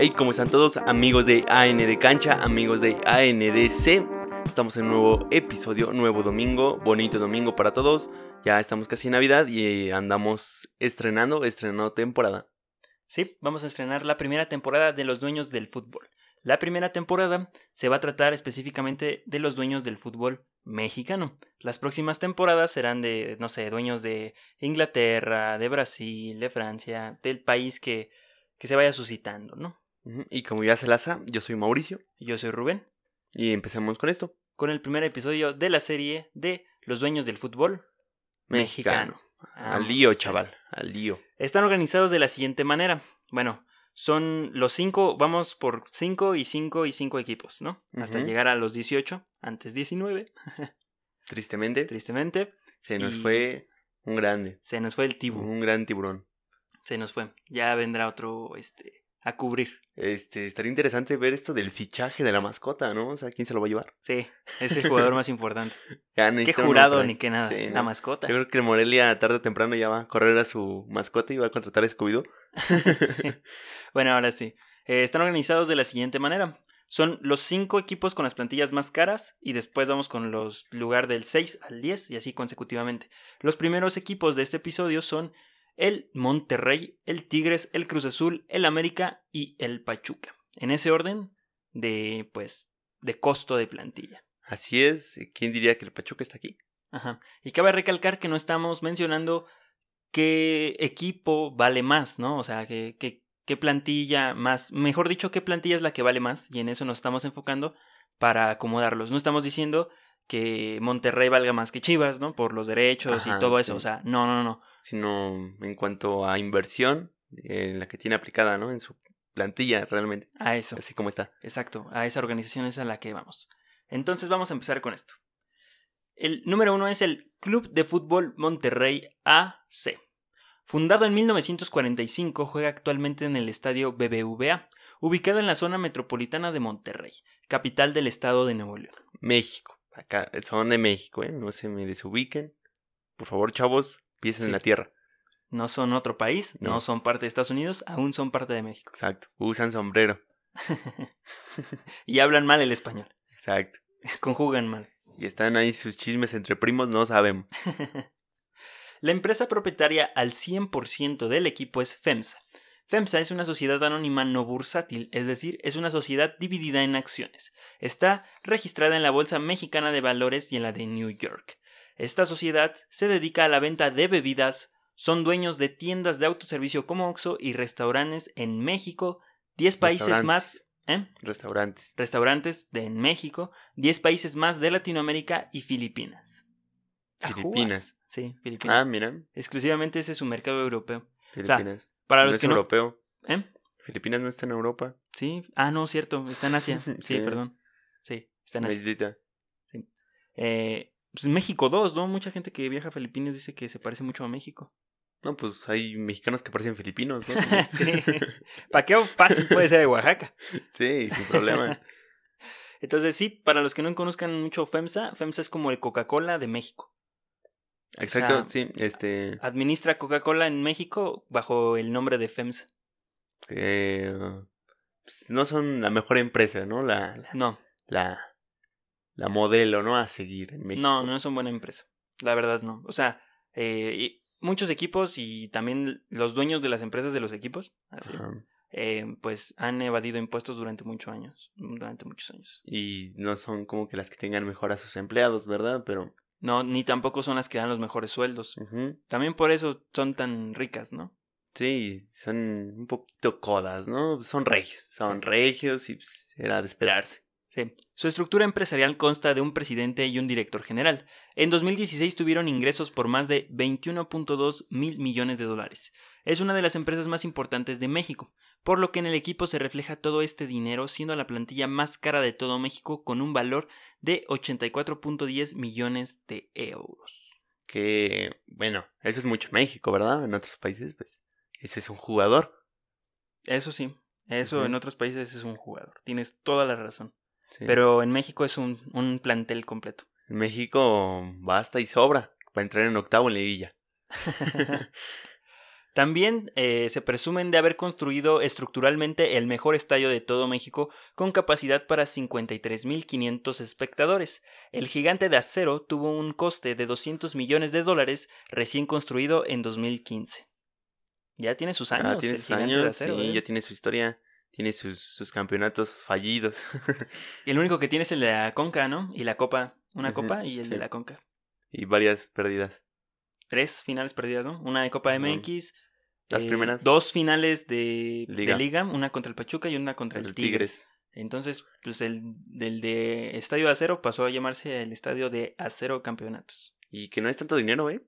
Hey, ¿cómo están todos? Amigos de AN de Cancha, amigos de ANDC. Estamos en un nuevo episodio, nuevo domingo, bonito domingo para todos. Ya estamos casi en Navidad y andamos estrenando, estrenando temporada. Sí, vamos a estrenar la primera temporada de Los Dueños del Fútbol. La primera temporada se va a tratar específicamente de los dueños del fútbol mexicano. Las próximas temporadas serán de, no sé, dueños de Inglaterra, de Brasil, de Francia, del país que, que se vaya suscitando, ¿no? Y como ya se laza, yo soy Mauricio Yo soy Rubén, y empecemos con esto. con el primer episodio de la serie de Los Dueños del Fútbol Mexicano. Al lío, Vamos, chaval, al lío. Están organizados de la siguiente manera. Bueno, son los cinco, vamos por cinco y cinco y cinco equipos, ¿no? Hasta llegar a los 18, antes 19, Tristemente, tristemente. se nos y- fue un grande, Se nos fue el tibu, un gran tiburón. se nos fue. Ya vendrá otro, este, a cubrir. Este, estaría interesante ver esto del fichaje de la mascota, ¿no? O sea, ¿quién se lo va a llevar? Sí, es el jugador más importante. Ya Qué jurado ni qué nada. Sí, La ¿no? mascota. Yo creo que el Morelia tarde o temprano ya va a correr a su mascota y va a contratar a Scooby-Doo. Sí. Bueno, ahora sí. Eh, están organizados de la siguiente manera. Son los cinco equipos con las plantillas más caras y después vamos con los lugar del 6 al 10 y así consecutivamente. Los primeros equipos de este episodio son el Monterrey, el Tigres, el Cruz Azul, el América y el Pachuca. En ese orden de pues de costo de plantilla. Así es, ¿quién diría que el Pachuca está aquí? Ajá. Y cabe recalcar que no estamos mencionando qué equipo vale más, ¿no? O sea, qué, qué, qué plantilla más, mejor dicho, qué plantilla es la que vale más, y en eso nos estamos enfocando para acomodarlos. No estamos diciendo que Monterrey valga más que Chivas, ¿no? Por los derechos Ajá, y todo eso. O sea, no, no, no. Sino en cuanto a inversión, eh, la que tiene aplicada, ¿no? En su plantilla, realmente. A eso. Así como está. Exacto, a esa organización es a la que vamos. Entonces vamos a empezar con esto. El número uno es el Club de Fútbol Monterrey AC. Fundado en 1945, juega actualmente en el estadio BBVA, ubicado en la zona metropolitana de Monterrey, capital del estado de Nuevo León. México. Acá, son de México, ¿eh? No se me desubiquen. Por favor, chavos, piensen en la tierra. No son otro país, no. No. son parte de Estados Unidos, aún son parte de México. Exacto. Usan sombrero. y hablan mal el español, Exacto. conjugan mal. Y están ahí sus chismes entre primos, no sabemos. La empresa propietaria al 100% del equipo es FEMSA. FEMSA es una sociedad anónima no bursátil, es decir, es una sociedad dividida en acciones. Está registrada en la Bolsa Mexicana de Valores y en la de New York. Esta sociedad se dedica a la venta de bebidas, son dueños de tiendas de autoservicio como Oxxo y restaurantes en México, 10 países más, ¿eh? Restaurantes. restaurantes de en México, 10 países más de Latinoamérica y Filipinas. Filipinas. Sí, Filipinas. Ah, mira. Exclusivamente ese es su mercado europeo. Filipinas. Para no los es que no. europeo. ¿Eh? Filipinas no está en Europa. Sí. Ah, no, cierto. Está en Asia. Sí, Sí. perdón. Sí, está en Asia. islita. Eh, pues México 2, ¿no? Mucha gente que viaja a Filipinas dice que se parece mucho a México. No, pues hay mexicanos que parecen filipinos, ¿no? sí. ¿Para qué fácil puede ser de Oaxaca? sí, sin problema. Entonces, sí, para los que no conozcan mucho FEMSA, FEMSA es como el Coca-Cola de México. Exacto, sea, sí. Este. Administra Coca-Cola en México bajo el nombre de FEMSA. eh, pues, no son la mejor empresa, ¿no? La, la, No, la, la modelo, ¿no? A seguir en México. no, no son buena empresa. La verdad, no. O sea, eh, muchos equipos y también los dueños de las empresas de los equipos, así, eh, pues han evadido impuestos durante muchos años. Durante muchos años. Y no son como que las que tengan mejor a sus empleados, ¿verdad? Pero. No, ni tampoco son las que dan los mejores sueldos. También por eso son tan ricas, ¿no? Sí, son un poquito codas, ¿no? Son regios. Son Sí. regios y pues, era de esperarse. Sí. Su estructura empresarial consta de un presidente y un director general. En 2016 tuvieron ingresos por más de 21.2 mil millones de dólares. Es una de las empresas más importantes de México, por lo que en el equipo se refleja todo este dinero, siendo la plantilla más cara de todo México con un valor de 84.10 millones de euros. Que, bueno, eso es mucho en México, ¿verdad? En otros países, pues, eso es un jugador. Eso sí, eso en otros países es un jugador. Tienes toda la razón. Sí. Pero en México es un, un plantel completo. En México basta y sobra para entrar en octavo en liguilla. También eh, se presumen de haber construido estructuralmente el mejor estadio de todo México con capacidad para 53.500 espectadores. El gigante de acero tuvo un coste de 200 millones de dólares recién construido en 2015. Ya tiene sus años. Ah, tiene sus años, acero, sí, ¿eh? ya tiene su historia, tiene sus, sus campeonatos fallidos. Y el único que tiene es el de la Conca, ¿no? Y la Copa. Una Copa y el sí. de la Conca. y varias pérdidas. Tres finales perdidas, ¿no? Una de Copa. MX. Las eh, primeras. Dos finales de de Liga. Una contra el Pachuca y una contra el, El Tigres. Tigres. Entonces, pues el del de Estadio Acero pasó a llamarse el Estadio de Acero Campeonatos. Y que no es tanto dinero, ¿eh?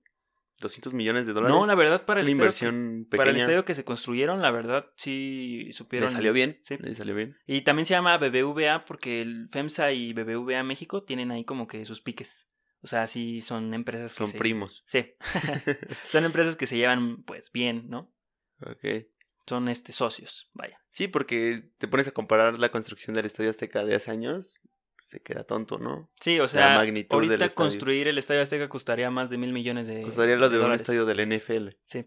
200 millones de dólares. No, la verdad, para es el, estadio que- inversión para el estadio que se construyeron, la verdad, sí supieron. Le salió bien. Sí. Le salió bien. Y también se llama BBVA porque el FEMSA y BBVA México tienen ahí como que sus piques. O sea, sí son empresas que Son se... primos. Sí. son empresas que se llevan pues bien, ¿no? Ok. Son este socios, vaya. Sí, porque te pones a comparar la construcción del Estadio Azteca de hace años, se queda tonto, ¿no? Sí, o sea, magnitud del ahorita estadio. construir el Estadio Azteca costaría más de mil millones de Costaría lo de un estadio del NFL. Sí.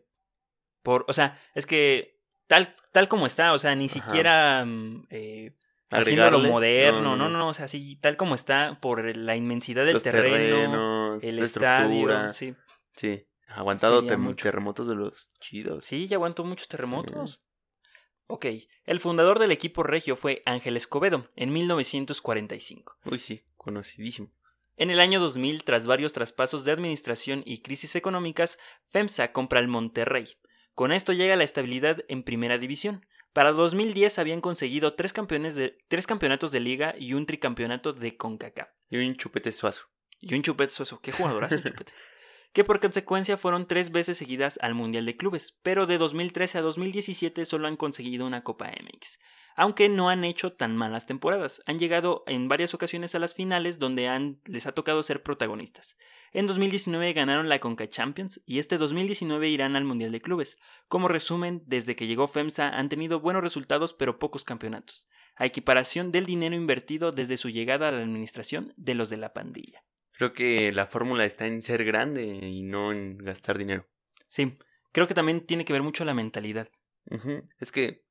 Por, o sea, es que tal, tal como está, o sea, ni Ajá. siquiera mm, eh, haciéndolo Agregarle- moderno, no, no, no, o sea, sí, tal como está, por la inmensidad del Los terreno, terrenos, el la estadio, estructura. sí. Sí, aguantado Sí, mucho. terremotos de los chidos. Sí, ya aguantó muchos terremotos. Ok, el fundador del equipo regio fue Ángel Escobedo en 1945. Uy, sí, conocidísimo. En el año 2000, tras varios traspasos de administración y crisis económicas, FEMSA compra el Monterrey. Con esto llega la estabilidad en primera división. Para 2010 habían conseguido tres, campeones de, tres campeonatos de liga y un tricampeonato de CONCACAF. Y un chupete suazo. Y un chupete soso. Qué jugadorazo el chupete. Que por consecuencia fueron tres veces seguidas al Mundial de Clubes, pero de 2013 a 2017 solo han conseguido una Copa MX. Aunque no han hecho tan malas temporadas, han llegado en varias ocasiones a las finales donde les ha tocado ser protagonistas. En 2019 ganaron la Conca Champions y este 2019 irán al Mundial de Clubes. Como resumen, desde que llegó FEMSA han tenido buenos resultados pero pocos campeonatos, a equiparación del dinero invertido desde su llegada a la administración de los de la pandilla. Creo que la fórmula está en ser grande y no en gastar dinero. Sí, creo que también tiene que ver mucho la mentalidad. Es que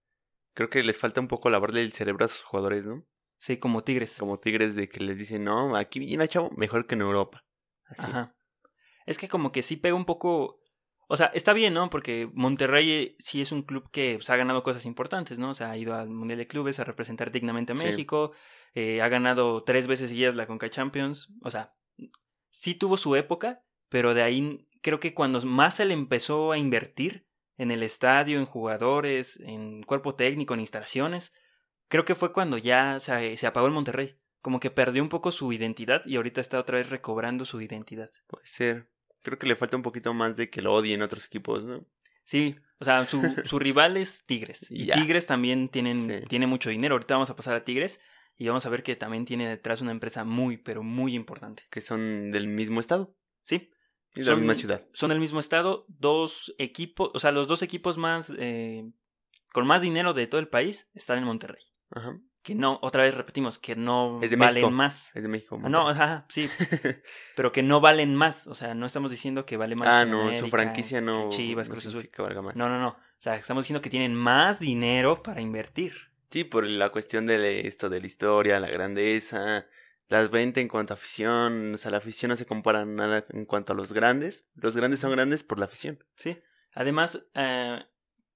creo que les falta un poco lavarle el cerebro a sus jugadores, ¿no? Sí, como Tigres. Como tigres de que les dicen, no, aquí viene chavo, mejor que en Europa. Así. Ajá. Es que como que sí pega un poco... O sea, está bien, ¿no? Porque Monterrey eh, sí es un club que pues, ha ganado cosas importantes, ¿no? O sea, ha ido al Mundial de Clubes a representar dignamente a Sí. México. eh, ha ganado tres veces seguidas la Conca Champions. O sea, sí tuvo su época, pero de ahí creo que cuando más se le empezó a invertir en el estadio, en jugadores, en cuerpo técnico, en instalaciones, creo que fue cuando ya se, se apagó el Monterrey. Como que perdió un poco su identidad y ahorita está otra vez recobrando su identidad. Puede ser. Creo que le falta un poquito más de que lo odien otros equipos, ¿no? Sí, o sea, su, su rival es Tigres. Y. Tigres también tienen, Sí. tiene mucho dinero. Ahorita vamos a pasar a Tigres y vamos a ver que también tiene detrás una empresa muy, pero muy importante. Que son del mismo estado Sí, y de Son- la misma ciudad. son del mismo estado, dos equipos, o sea, los dos equipos más, eh, con más dinero de todo el país están en Monterrey. Ajá. Que no, otra vez repetimos, que no Es de valen México. más. Es de México. Ah, no, ajá, sí, pero que no valen más. O sea, no estamos diciendo que vale más. ah, que no, América, su franquicia no, Chivas, no Cruz Azul. significa que valga más. No, no, no. O sea, estamos diciendo que tienen más dinero para invertir. Sí, por la cuestión de esto, de la historia, la grandeza, las ventas en cuanto a afición. O sea, la afición no se compara nada en cuanto a los grandes. Los grandes son grandes por la afición. Sí. Además, eh,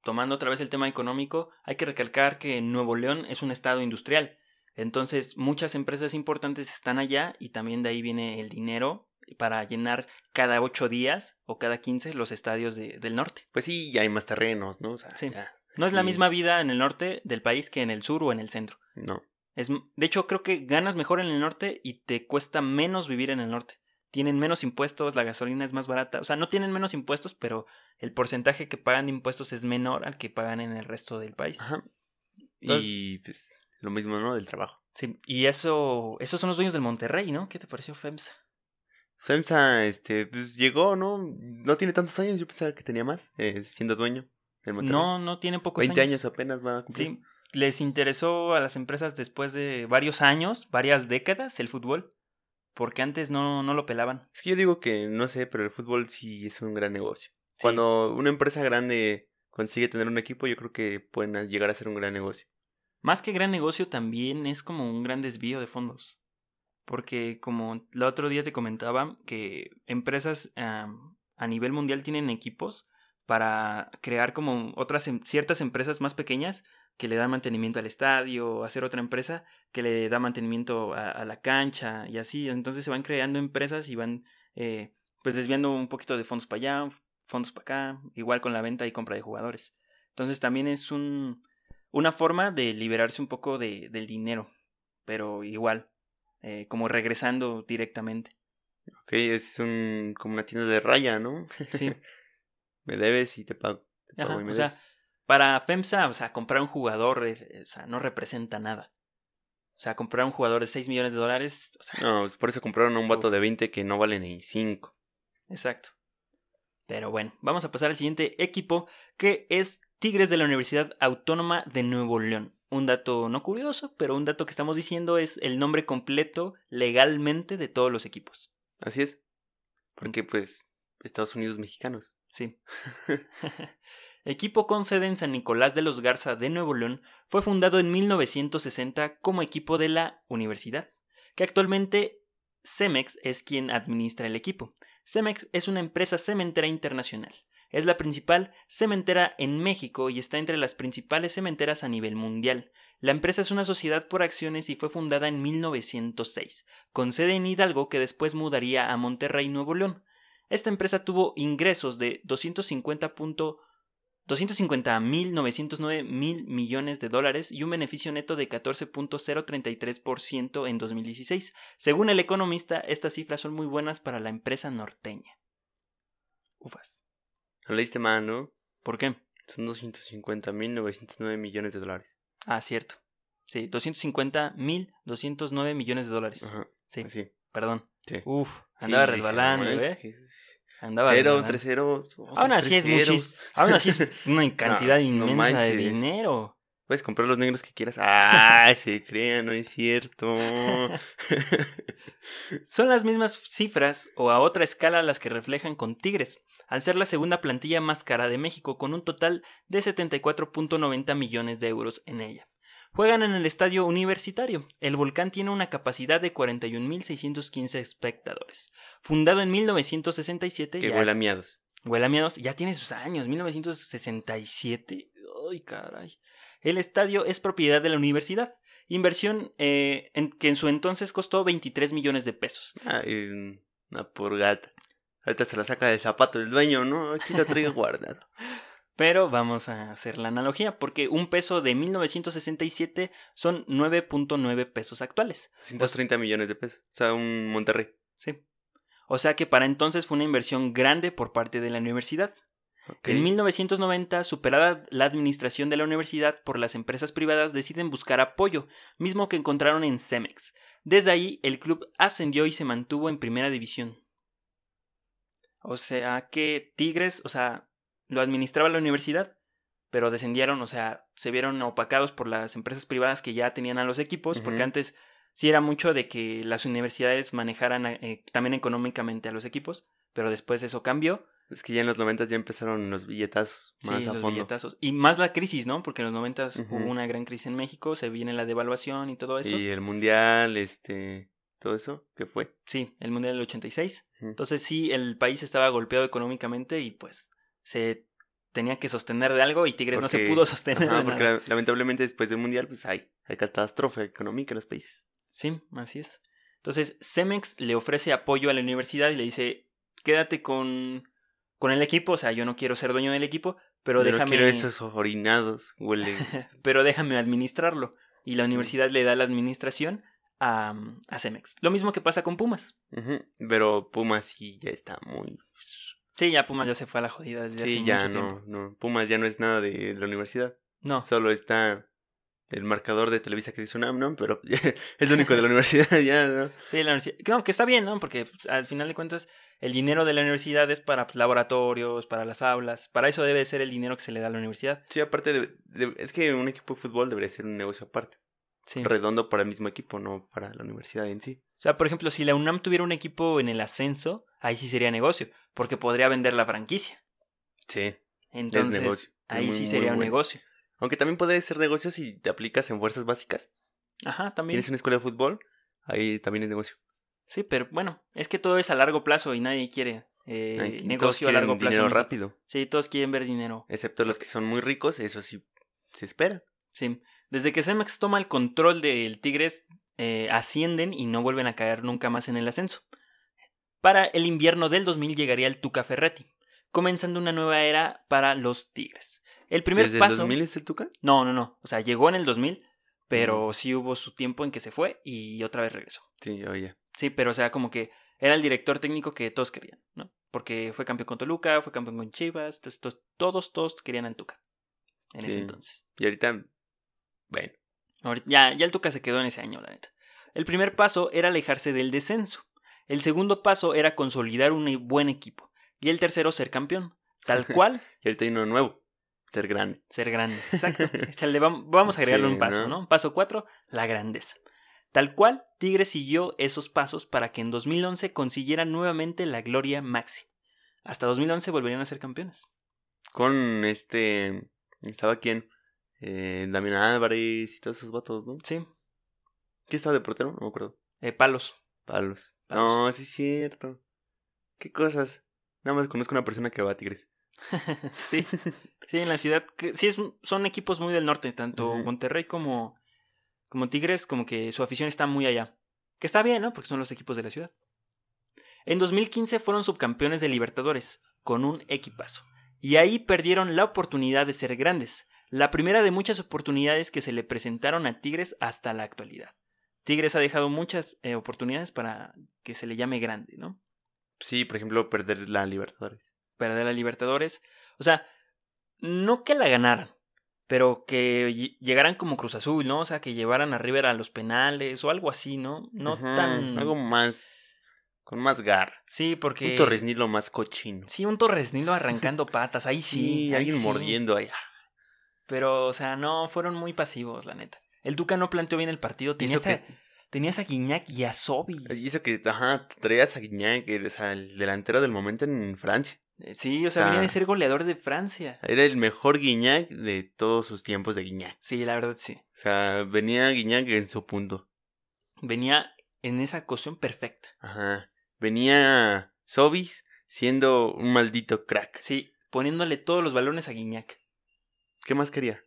tomando otra vez el tema económico, hay que recalcar que Nuevo León es un estado industrial. Entonces, muchas empresas importantes están allá y también de ahí viene el dinero para llenar cada ocho días o cada quince los estadios de- del norte. Pues sí, ya hay más terrenos, ¿no? O sea, Sí. ya, No es la misma vida en el norte del país que en el sur o en el centro. No. Es, de hecho, creo que ganas mejor en el norte y te cuesta menos vivir en el norte. Tienen menos impuestos, la gasolina es más barata. O sea, no tienen menos impuestos, pero el porcentaje que pagan de impuestos es menor al que pagan en el resto del país. Ajá. Entonces- y pues lo mismo, ¿no? Del trabajo. Sí, y eso, esos son los dueños del Monterrey, ¿no? ¿Qué te pareció FEMSA? FEMSA, este, pues llegó, ¿no? No tiene tantos años, yo pensaba que tenía más, eh, siendo dueño. No, no tiene pocos 20 años. años apenas va a cumplir. Sí, les interesó a las empresas después de varios años, varias décadas, el fútbol, porque antes no, no lo pelaban. Es que yo digo que, no sé, pero el fútbol sí es un gran negocio. Cuando una empresa grande consigue tener un equipo, yo creo que pueden llegar a ser un gran negocio. Más que gran negocio, también es como un gran desvío de fondos. Porque como el otro día te comentaba, que empresas a nivel mundial tienen equipos para crear como otras em, ciertas empresas más pequeñas que le dan mantenimiento al estadio, hacer otra empresa que le da mantenimiento a, la cancha y así. Entonces se van creando empresas y van eh, pues desviando un poquito de fondos para allá, fondos para acá, igual con la venta y compra de jugadores. Entonces también es un, una forma de liberarse un poco de, del dinero, pero igual, eh, como regresando directamente. Ok, es un, como una tienda de raya, ¿no? Sí. me debes y te pago. o sea, para FEMSA, o sea, comprar un jugador, eh, o sea, no representa nada. O sea, comprar un jugador de 6 millones de dólares, o sea... No, por eso compraron a un vato de 20 que no vale ni 5. Exacto. Pero bueno, vamos a pasar al siguiente equipo, que es Tigres de la Universidad Autónoma de Nuevo León. Un dato no curioso, pero un dato que estamos diciendo es el nombre completo legalmente de todos los equipos. Así es. Porque pues Estados Unidos mexicanos. Sí. Equipo con sede en San Nicolás de los Garza de Nuevo León, fue fundado en 1960 como equipo de la universidad, que actualmente Cemex es quien administra el equipo. Cemex es una empresa cementera internacional. Es la principal cementera en México y está entre las principales cementeras a nivel mundial. La empresa es una sociedad por acciones y fue fundada en 1906, con sede en Hidalgo que después mudaría a Monterrey, Nuevo León. Esta empresa tuvo ingresos de 250 250.909 mil millones de dólares y un beneficio neto de 14.033% en 2016. Según el economista, estas cifras son muy buenas para la empresa norteña. Ufas. Lo leíste mal, ¿no? ¿Por qué? Son 250.909 millones de dólares. Ah, cierto. Sí, 250.209 millones de dólares. Ajá. Sí. Perdón. Sí. Uf, andaba resbalando, ¿eh? Andaba Cero, tres ceros. Aún así es muchísimo. Aún así es una cantidad inmensa de dinero. Puedes comprar los negros que quieras. ¡Ah! se crean, no es cierto. Son las mismas cifras o a otra escala las que reflejan con Tigres, al ser la segunda plantilla más cara de México, con un total de 74.90 millones de euros en ella. Juegan en el estadio universitario. El volcán tiene una capacidad de 41.615 espectadores. Fundado en 1967. Que huele a miados. Huele a miados. Ya tiene sus años, 1967. Ay, caray. El estadio es propiedad de la universidad. Inversión eh, en, que en su entonces costó 23 millones de pesos. Ah, una purgata. Ahorita se la saca del zapato del dueño, ¿no? Aquí lo traigo guardado. Pero vamos a hacer la analogía, porque un peso de 1967 son 9.9 pesos actuales. 130 millones de pesos. O sea, un Monterrey. Sí. O sea que para entonces fue una inversión grande por parte de la universidad. En 1990, superada la administración de la universidad por las empresas privadas, deciden buscar apoyo, mismo que encontraron en Cemex. Desde ahí, el club ascendió y se mantuvo en primera división. O sea que Tigres, o sea, lo administraba la universidad, pero descendieron, o sea, se vieron opacados por las empresas privadas que ya tenían a los equipos, porque antes sí era mucho de que las universidades manejaran eh, también económicamente a los equipos, pero después eso cambió. Es que ya en los noventas ya empezaron los billetazos más sí, a los Billetazos. Y más la crisis, ¿no? Porque en los noventas hubo una gran crisis en México, se viene la devaluación y todo eso. Y el mundial, este, todo eso, ¿qué fue? Sí, el mundial del 86. Entonces sí, el país estaba golpeado económicamente y pues se tenía que sostener de algo y Tigres no se pudo sostener de porque lamentablemente después del mundial pues hay, hay catástrofe económica en los países. Sí, así es. Entonces Cemex le ofrece apoyo a la universidad y le dice, quédate con, con el equipo, o sea, yo no quiero ser dueño del equipo, pero déjame... No quiero esos orinados, huele. pero déjame administrarlo. Y la universidad le da la administración a, a Cemex. Lo mismo que pasa con Pumas. Pero Pumas sí ya está muy Sí, ya Pumas ya se fue a la jodida desde sí, ya no, no. Pumas ya no es nada de la universidad. No. Solo está el marcador de Televisa que dice UNAM, ¿no? Pero es lo único de la universidad, ya, ¿no? Sí, la universidad. No, que está bien, ¿no? Porque pues, al final de cuentas el dinero de la universidad es para pues, laboratorios, para las aulas. Para eso debe ser el dinero que se le da a la universidad. Sí, aparte, de, es que un equipo de fútbol debería ser un negocio aparte. Sí. Redondo para el mismo equipo, no para la universidad en sí. O sea, por ejemplo, si la UNAM tuviera un equipo en el ascenso, ahí sí sería negocio, porque podría vender la franquicia. Sí. Entonces, negocio. Ahí muy, sí sería un bueno. negocio. Aunque también puede ser negocio si te aplicas en fuerzas básicas. Ajá, también. Tienes una escuela de fútbol, ahí también es negocio. Sí, pero bueno, es que todo es a largo plazo y nadie quiere eh, negocio a largo plazo. dinero rápido. Sí, todos quieren ver dinero. Excepto los que son muy ricos, eso sí se espera. Sí. Desde que Cemex toma el control del Tigres, eh, ascienden y no vuelven a caer nunca más en el ascenso. Para el invierno del 2000 llegaría el Tuca Ferretti, comenzando una nueva era para los Tigres. El primer ¿Desde paso. el 2000 es el Tuca? No, no, no. O sea, llegó en el 2000, pero sí hubo su tiempo en que se fue y otra vez regresó. Sí, oye. Sí, pero o sea, como que era el director técnico que todos querían, ¿no? Porque fue campeón con Toluca, fue campeón con Chivas, entonces todos, todos, todos querían al Tuca. En ese entonces. Y ahorita, bueno, ya, ya el Tuca se quedó en ese año, la neta. El primer paso era alejarse del descenso. El segundo paso era consolidar un buen equipo. Y el tercero, ser campeón. Tal cual, y ahorita hay uno nuevo, ser grande. ser grande. Exacto. O sea, le vam- vamos a agregarle Sí, un paso, ¿no? ¿no? Paso cuatro, la grandeza. Tal cual, Tigres siguió esos pasos para que en 2011 consiguieran nuevamente la gloria máxima. Hasta 2011 volverían a ser campeones. Con este, ¿estaba quién? Eh, Damián Álvarez y todos esos vatos, ¿no? Sí, ¿Quién estaba de portero? No me acuerdo. eh, palos. Palos. No, sí es cierto. ¿Qué cosas? Nada más conozco una persona que va a Tigres. Sí, sí, en la ciudad. sí, es, son equipos muy del norte, tanto. Monterrey como, como Tigres, como que su afición está muy allá. Que está bien, ¿no? Porque son los equipos de la ciudad. En 2015 fueron subcampeones de Libertadores, con un equipazo. Y ahí perdieron la oportunidad de ser grandes, la primera de muchas oportunidades que se le presentaron a Tigres hasta la actualidad. Tigres ha dejado muchas eh, oportunidades para que se le llame grande, ¿no? Sí, por ejemplo, perder la Libertadores. perder la Libertadores. O sea, no que la ganaran, pero que ll- llegaran como Cruz Azul, ¿no? O sea, que llevaran a River a los penales o algo así, ¿no? No Ajá, tan... Algo más. Con más garra. Sí, porque... Un Torres más cochino. Sí, un Torres Nilo arrancando patas, ahí sí. Sí, ahí alguien sí. mordiendo allá. Pero, o sea, no, fueron muy pasivos, la neta. El Tuca no planteó bien el partido. Tenía, hasta- que- tenías a Guiñac y a Sobis. Y eso que, ajá, traías a Guiñac, o sea, el delantero del momento en Francia. Eh, Sí, o sea, o sea- venía de ser goleador de Francia. Era el mejor Guiñac de todos sus tiempos de Guiñac. Sí, la verdad sí. O sea, venía Guiñac en su punto. Venía en esa cocción perfecta. Ajá. Venía Sobis siendo un maldito crack. Sí, poniéndole todos los balones a Guiñac. ¿Qué más quería?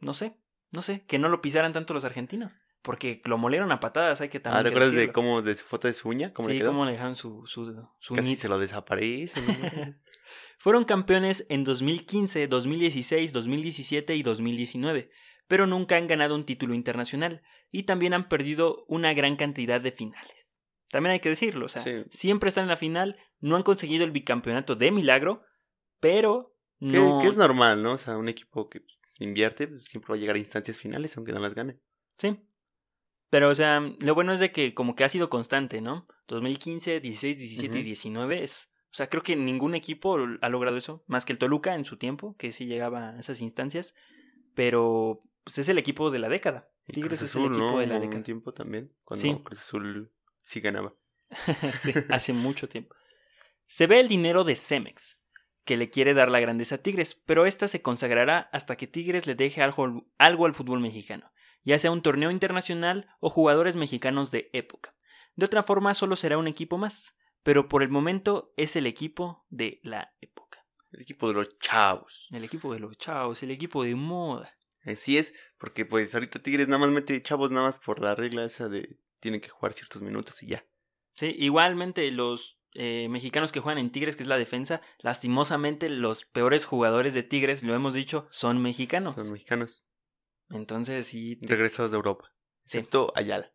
No sé, no sé, que no lo pisaran tanto los argentinos. Porque lo molieron a patadas, hay que también. Ah, ¿te acuerdas de cómo, de su foto de su uña? ¿Cómo le sí, quedó? cómo le dejaron su, su, su Casi se lo desaparece. ¿no? Fueron campeones en 2015, 2016, 2017 y 2019, pero nunca han ganado un título internacional y también han perdido una gran cantidad de finales. También hay que decirlo, o sea, Sí. siempre están en la final, no han conseguido el bicampeonato de milagro, pero que, no... que es normal, ¿no? O sea, un equipo que invierte pues, siempre va a llegar a instancias finales, aunque no las gane. Sí. Pero, o sea, lo bueno es de que como que ha sido constante, ¿no? 2015, 16, 17 y Ujú. 19 es... O sea, creo que ningún equipo ha logrado eso, más que el Toluca en su tiempo, que sí llegaba a esas instancias, pero pues es el equipo de la década. Y Tigres Cruz es el equipo ¿no? de la década. Un tiempo también, cuando Sí. Cruz Azul sí ganaba. Sí, hace mucho tiempo. Se ve el dinero de Cemex, que le quiere dar la grandeza a Tigres, pero esta se consagrará hasta que Tigres le deje algo, algo al fútbol mexicano, ya sea un torneo internacional o jugadores mexicanos de época. De otra forma, solo será un equipo más, pero por el momento es el equipo de la época. El equipo de los chavos. El equipo de los chavos, el equipo de moda. Así es, porque pues ahorita Tigres nada más mete chavos nada más por la regla esa de tienen que jugar ciertos minutos y ya. Sí, igualmente los eh, mexicanos que juegan en Tigres, que es la defensa, lastimosamente los peores jugadores de Tigres, lo hemos dicho, son mexicanos. Son mexicanos, Entonces, sí, te- regresados de Europa. Sí. Excepto Ayala.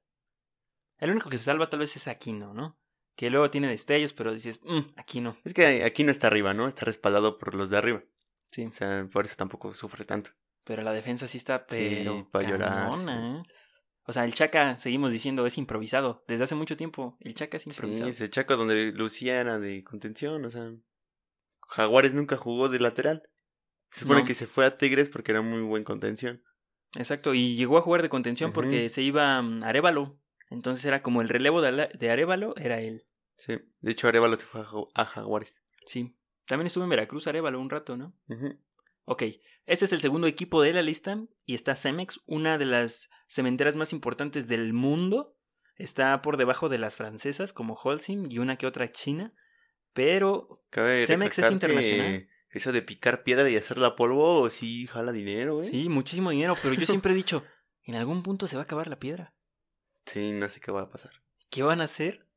el único que se salva tal vez es Aquino, ¿no? Que luego tiene destellos, pero dices, mmm, Aquino. Es que aquí no está arriba, ¿no? Está respaldado por los de arriba. Sí, O sea, por eso tampoco sufre tanto. pero la defensa sí está, Sí, pero pa' llorar, cañona, ¿eh? O sea, el Chaca, seguimos diciendo, es improvisado. Desde hace mucho tiempo, el Chaca es Sí, improvisado. pues el Chaco donde Lucía era de contención, o sea. Jaguares nunca jugó de lateral. Se supone No. que se fue a Tigres porque era muy buen contención. Exacto, y llegó a jugar de contención porque se iba mm, Arevalo. Entonces era como el relevo de, Arevalo, era él. Sí. De hecho, Arevalo se fue a, Jaguares. Sí. También estuvo en Veracruz, Arevalo, un rato, ¿no? Ujú. Ok, este es el segundo equipo de la lista y está Cemex, una de las cementeras más importantes del mundo. Está por debajo de las francesas como Holcim y una que otra china, pero Cabe Cemex es internacional. Eso de picar piedra y hacerla polvo, sí jala dinero, güey. sí, muchísimo dinero, pero yo siempre he dicho, en algún punto se va a acabar la piedra. Sí, no sé qué va a pasar. ¿Qué van a hacer?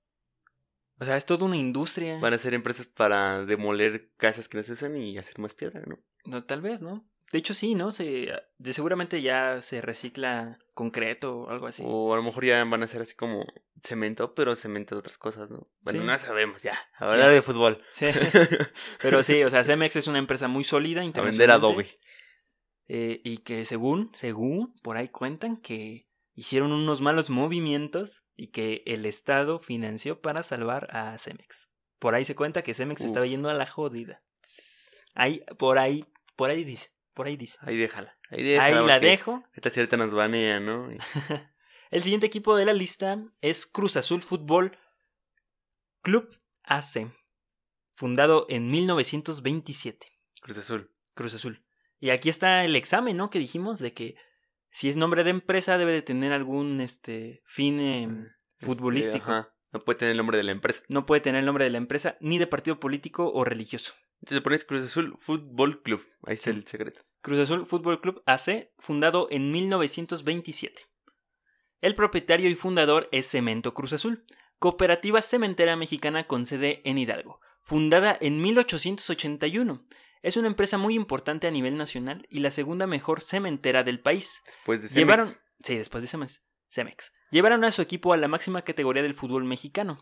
O sea, es toda una industria. Van a ser empresas para demoler casas que no se usan y hacer más piedra, ¿no? No, tal vez, ¿no? De hecho, sí, ¿no? Se, de seguramente ya se recicla concreto o algo así. O a lo mejor ya van a ser así como cemento, pero cemento de otras cosas, ¿no? Bueno, Sí. no sabemos ya. Ahora de fútbol. Sí. Pero sí, o sea, Cemex es una empresa muy sólida A vender adobe. eh, y que según, según, por ahí cuentan que hicieron unos malos movimientos y que el Estado financió para salvar a Cemex. Por ahí se cuenta que Cemex estaba yendo a la jodida. Ahí, por ahí, por ahí dice, por ahí dice. Ahí déjala. Ahí déjala. Ahí la dejo. Esta cierta nos banea, ¿no? Y- El siguiente equipo de la lista es Cruz Azul Fútbol Club AC, fundado en 1927. Cruz Azul. Cruz Azul. Y aquí está el examen, ¿no? Que dijimos de que si es nombre de empresa debe de tener algún este fin eh, futbolístico. Este, ajá. No puede tener el nombre de la empresa. No puede tener el nombre de la empresa ni de partido político o religioso. Entonces pones Cruz Azul Fútbol Club. Ahí está Sí. el secreto. Cruz Azul Fútbol Club AC, fundado en 1927. El propietario y fundador es Cemento Cruz Azul, cooperativa cementera mexicana con sede en Hidalgo, fundada en 1881. Es una empresa muy importante a nivel nacional y la segunda mejor cementera del país. Después de Cemex. Llevaron, sí, después de Cemex, Cemex, llevaron a su equipo a la máxima categoría del fútbol mexicano.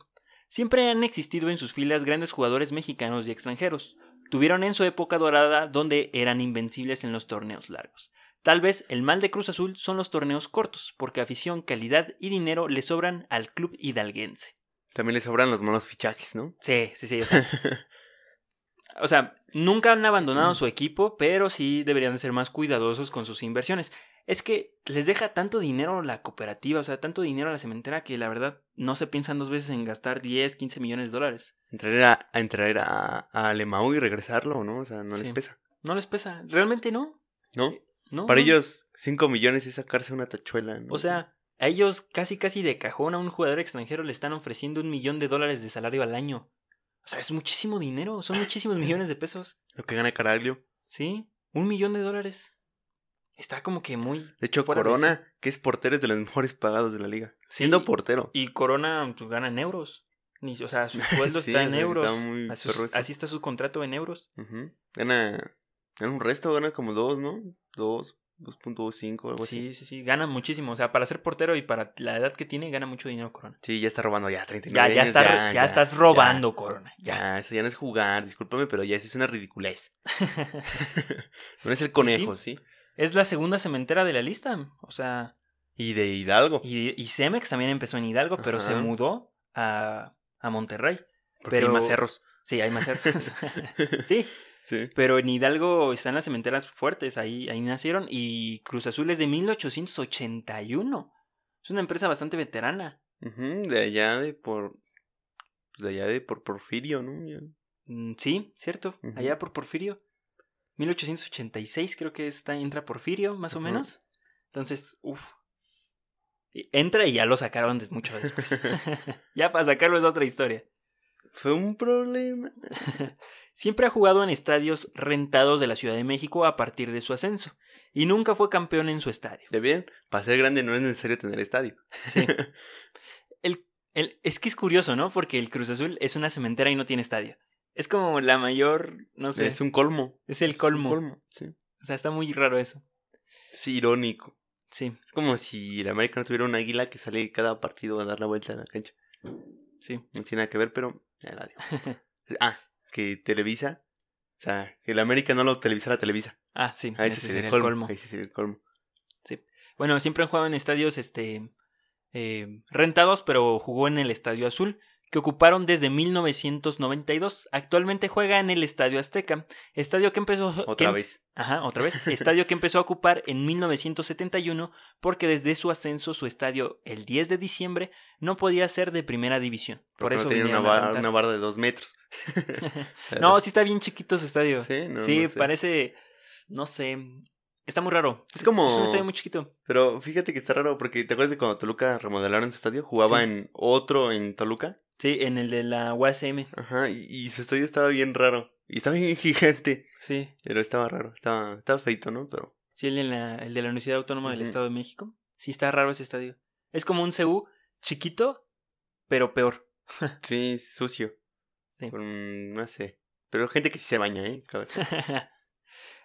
Siempre han existido en sus filas grandes jugadores mexicanos y extranjeros. Tuvieron en su época dorada donde eran invencibles en los torneos largos. Tal vez el mal de Cruz Azul son los torneos cortos, porque afición, calidad y dinero le sobran al club hidalguense. También le sobran los malos fichajes, ¿no? Sí, sí, sí. O sea, o sea, nunca han abandonado su equipo, pero sí deberían de ser más cuidadosos con sus inversiones. Es que les deja tanto dinero la cooperativa, o sea, tanto dinero a la cementera que la verdad no se piensan dos veces en gastar 10, 15 millones de dólares. Entrar a, a entrar a, a Alemão y regresarlo, ¿no? O sea, no les pesa. No les pesa, realmente no. ¿No? no Para no. ellos, 5 millones es sacarse una tachuela, ¿no? O sea, a ellos casi casi de cajón a un jugador extranjero le están ofreciendo un millón de dólares de salario al año. O sea, es muchísimo dinero, son muchísimos millones de pesos. lo que gana Caraglio. ¿Sí? Un millón de dólares. Está como que muy... De hecho, de Corona, que es portero, es de los mejores pagados de la liga. Siendo portero. Y Corona pues, gana en euros. Ni- O sea, su sueldo Sí, está en euros. está Así, está su contrato en euros. Gana, gana un resto, gana como dos, ¿no? Dos, 2.5, algo así. Sí, sí, sí. Gana muchísimo. O sea, para ser portero y para la edad que tiene, gana mucho dinero Corona. Sí, ya está robando ya, 39 Ya, ya, años, está, ya, estás robando, Corona. Ya, eso ya no es jugar, discúlpame, pero ya es una ridiculez. no es el conejo, ¿sí? Es la segunda cementera de la lista. O sea, Y de Hidalgo. y, y Cemex también empezó en Hidalgo, pero se mudó a, a Monterrey. Porque pero- hay más cerros. Sí, hay más cercas. sí, Sí. pero en Hidalgo están las cementeras fuertes, ahí, ahí nacieron. Y Cruz Azul es de 1881. Es una empresa bastante veterana. De allá de por. De allá de por Porfirio, ¿no? Mm, Sí, cierto. Allá por Porfirio. 1886 creo que está, entra Porfirio, más o menos. Entonces, uff. Entra y ya lo sacaron des- mucho después. ya para sacarlo es otra historia. Fue un problema. Siempre ha jugado en estadios rentados de la Ciudad de México a partir de su ascenso. Y nunca fue campeón en su estadio. ¿De bien? Para ser grande no es necesario tener estadio. Sí. El, el- es que es curioso, ¿no? Porque el Cruz Azul es una cementera y no tiene estadio. Es como la mayor, no sé, Es un colmo. es el Es un colmo. colmo, sí. O sea, está muy raro eso. Es irónico. Sí, Es como si el América no tuviera un águila que sale cada partido a dar la vuelta a la cancha. sí. No tiene nada que ver, pero ya la digo. ah, que Televisa. O sea, que el América no lo televisara Televisa. Ah, sí, Ahí ese sí sería sería el colmo. colmo. Ahí sí sería el colmo. Bueno, siempre han jugado en estadios este, eh, rentados, pero jugó en el Estadio Azul, que ocuparon desde 1992. Actualmente juega en el Estadio Azteca, estadio que empezó Otra que- vez. Ajá, otra vez. Estadio que empezó a ocupar en 1971 porque desde su ascenso su estadio el 10 de diciembre no podía ser de primera división. Por Porque eso no tenía una, bar- una barra de dos metros. No, sí está bien chiquito su estadio. Sí, no, sí, no sé. parece, no sé, está muy raro. Es como- es un estadio muy chiquito. Pero fíjate que está raro porque ¿te acuerdas de cuando Toluca remodelaron su estadio? Jugaba Sí. en otro en Toluca. Sí, en el de la UASM. Ajá, y, y su estadio estaba bien raro. Y estaba bien gigante. Sí, Pero estaba raro. Estaba, estaba feito, ¿no? Pero. sí, el de la, el de la Universidad Autónoma del. Estado de México. Sí, está raro ese estadio. Es como un CU chiquito, pero peor. Sí, sucio. Sí. Con, no sé. Pero gente que sí se baña, ¿eh? Claro.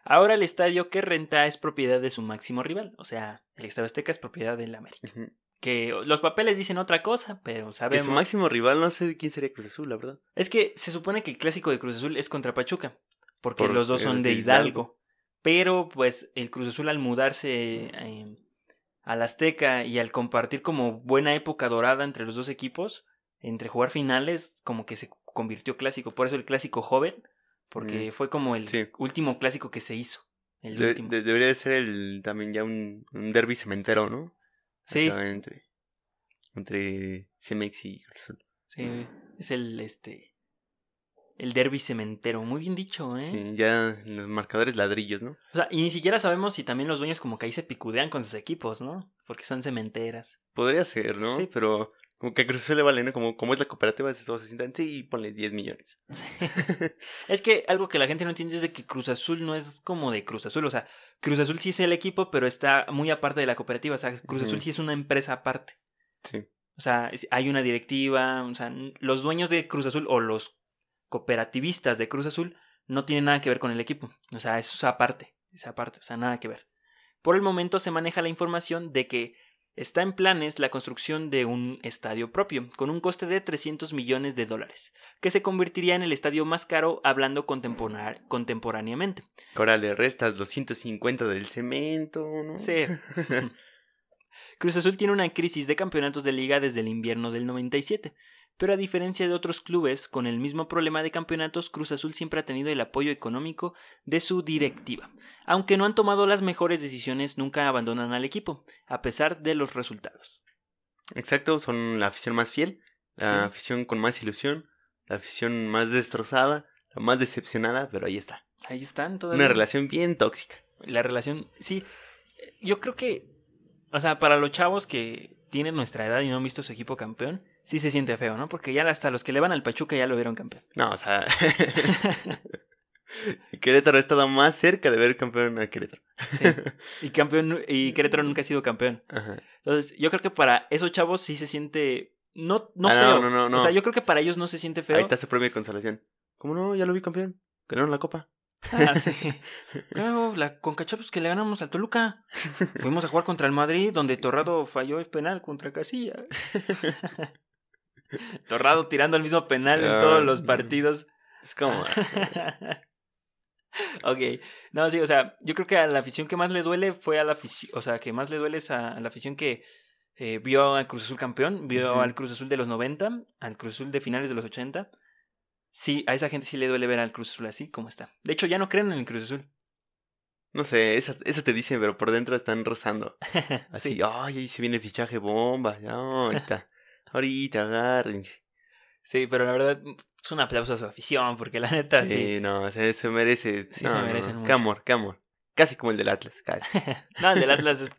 Ahora el estadio que renta es propiedad de su máximo rival, o sea, el Estadio Azteca es propiedad del América. Ujú. Que los papeles dicen otra cosa, pero Que sabemos. su máximo rival, no sé quién sería Cruz Azul, la verdad. Es que se supone que el clásico de Cruz Azul es contra Pachuca, porque Por- los dos son de de Hidalgo. Hidalgo. Pero pues el Cruz Azul al mudarse eh, al Azteca y al compartir como buena época dorada entre los dos equipos, entre jugar finales, como que se convirtió clásico. Por eso el clásico joven, porque Mm. fue como el Sí. último clásico que se hizo. El De- último. de- debería de ser el, también ya un, un derby cementero, ¿no? Sí. Entre, entre Cemex y. Sí, es el este el derby cementero, muy bien dicho, ¿eh? Sí, ya los marcadores ladrillos, ¿no? O sea, y ni siquiera sabemos si también los dueños como que ahí se picudean con sus equipos, ¿no? Porque son cementeras. Podría ser, ¿no? Sí. Pero como que a Cruz Azul le vale, ¿no? Como, como es la cooperativa, todos se sientan, sí, ponle 10 millones. Es que algo que la gente no entiende es de que Cruz Azul no es como de Cruz Azul, o sea, Cruz Azul sí es el equipo, pero está muy aparte de la cooperativa, o sea, Cruz Azul sí es una empresa aparte. Sí. O sea, hay una directiva, o sea, los dueños de Cruz Azul o los cooperativistas de Cruz Azul no tienen nada que ver con el equipo. O sea, eso es aparte, es aparte, o sea, nada que ver. Por el momento se maneja la información de que está en planes la construcción de un estadio propio, con un coste de 300 millones de dólares, que se convertiría en el estadio más caro hablando contemporáneamente. Ahora le restas los 150 del cemento, ¿no? Sí. Cruz Azul tiene una crisis de campeonatos de liga desde el invierno del 97, pero a diferencia de otros clubes con el mismo problema de campeonatos, Cruz Azul siempre ha tenido el apoyo económico de su directiva. Aunque no han tomado las mejores decisiones, nunca abandonan al equipo, a pesar de los resultados. Exacto, son la afición más fiel, la Sí. afición con más ilusión, la afición más destrozada, la más decepcionada, pero ahí está. Ahí están todavía. Una relación bien tóxica. La relación, sí, yo creo que, o sea, para los chavos que tienen nuestra edad y no han visto su equipo campeón, sí se siente feo, ¿no? Porque ya hasta los que le van al Pachuca ya lo vieron campeón. No, o sea. Querétaro ha estado más cerca de ver campeón a Querétaro. Sí. Y campeón y Querétaro nunca ha sido campeón. Ajá. Entonces, yo creo que para esos chavos sí se siente no no Ah, no, feo. no, no, no. O sea, yo creo que para ellos no se siente feo. Ahí está su premio de consolación. ¿Cómo no? Ya lo vi campeón. Ganaron la copa. Ah, sí. Claro, la Conca Champions que le ganamos al Toluca. Fuimos a jugar contra el Madrid donde Torrado falló el penal contra Casilla. Torrado tirando el mismo penal en Ah, todos los partidos. Es como. ok, no, sí, o sea, yo creo que a la afición que más le duele fue a la afición, o sea, que más le duele es a, la afición que eh, vio al Cruz Azul campeón, vio al Cruz Azul de los 90, al Cruz Azul de finales de los 80. Sí, a esa gente sí le duele ver al Cruz Azul así como está. De hecho, ya no creen en el Cruz Azul. No sé, esa, esa te dicen, pero por dentro están rozando. Así, Sí. ay, ahí se viene fichaje bomba. Ya, ahorita. Ahorita, agárrense. Sí, pero la verdad es un aplauso a su afición, porque la neta sí. Sí, no, se, se merece. Sí, no, se merecen no, mucho. Qué amor, qué amor. Casi como el del Atlas, casi. No, el del Atlas, es-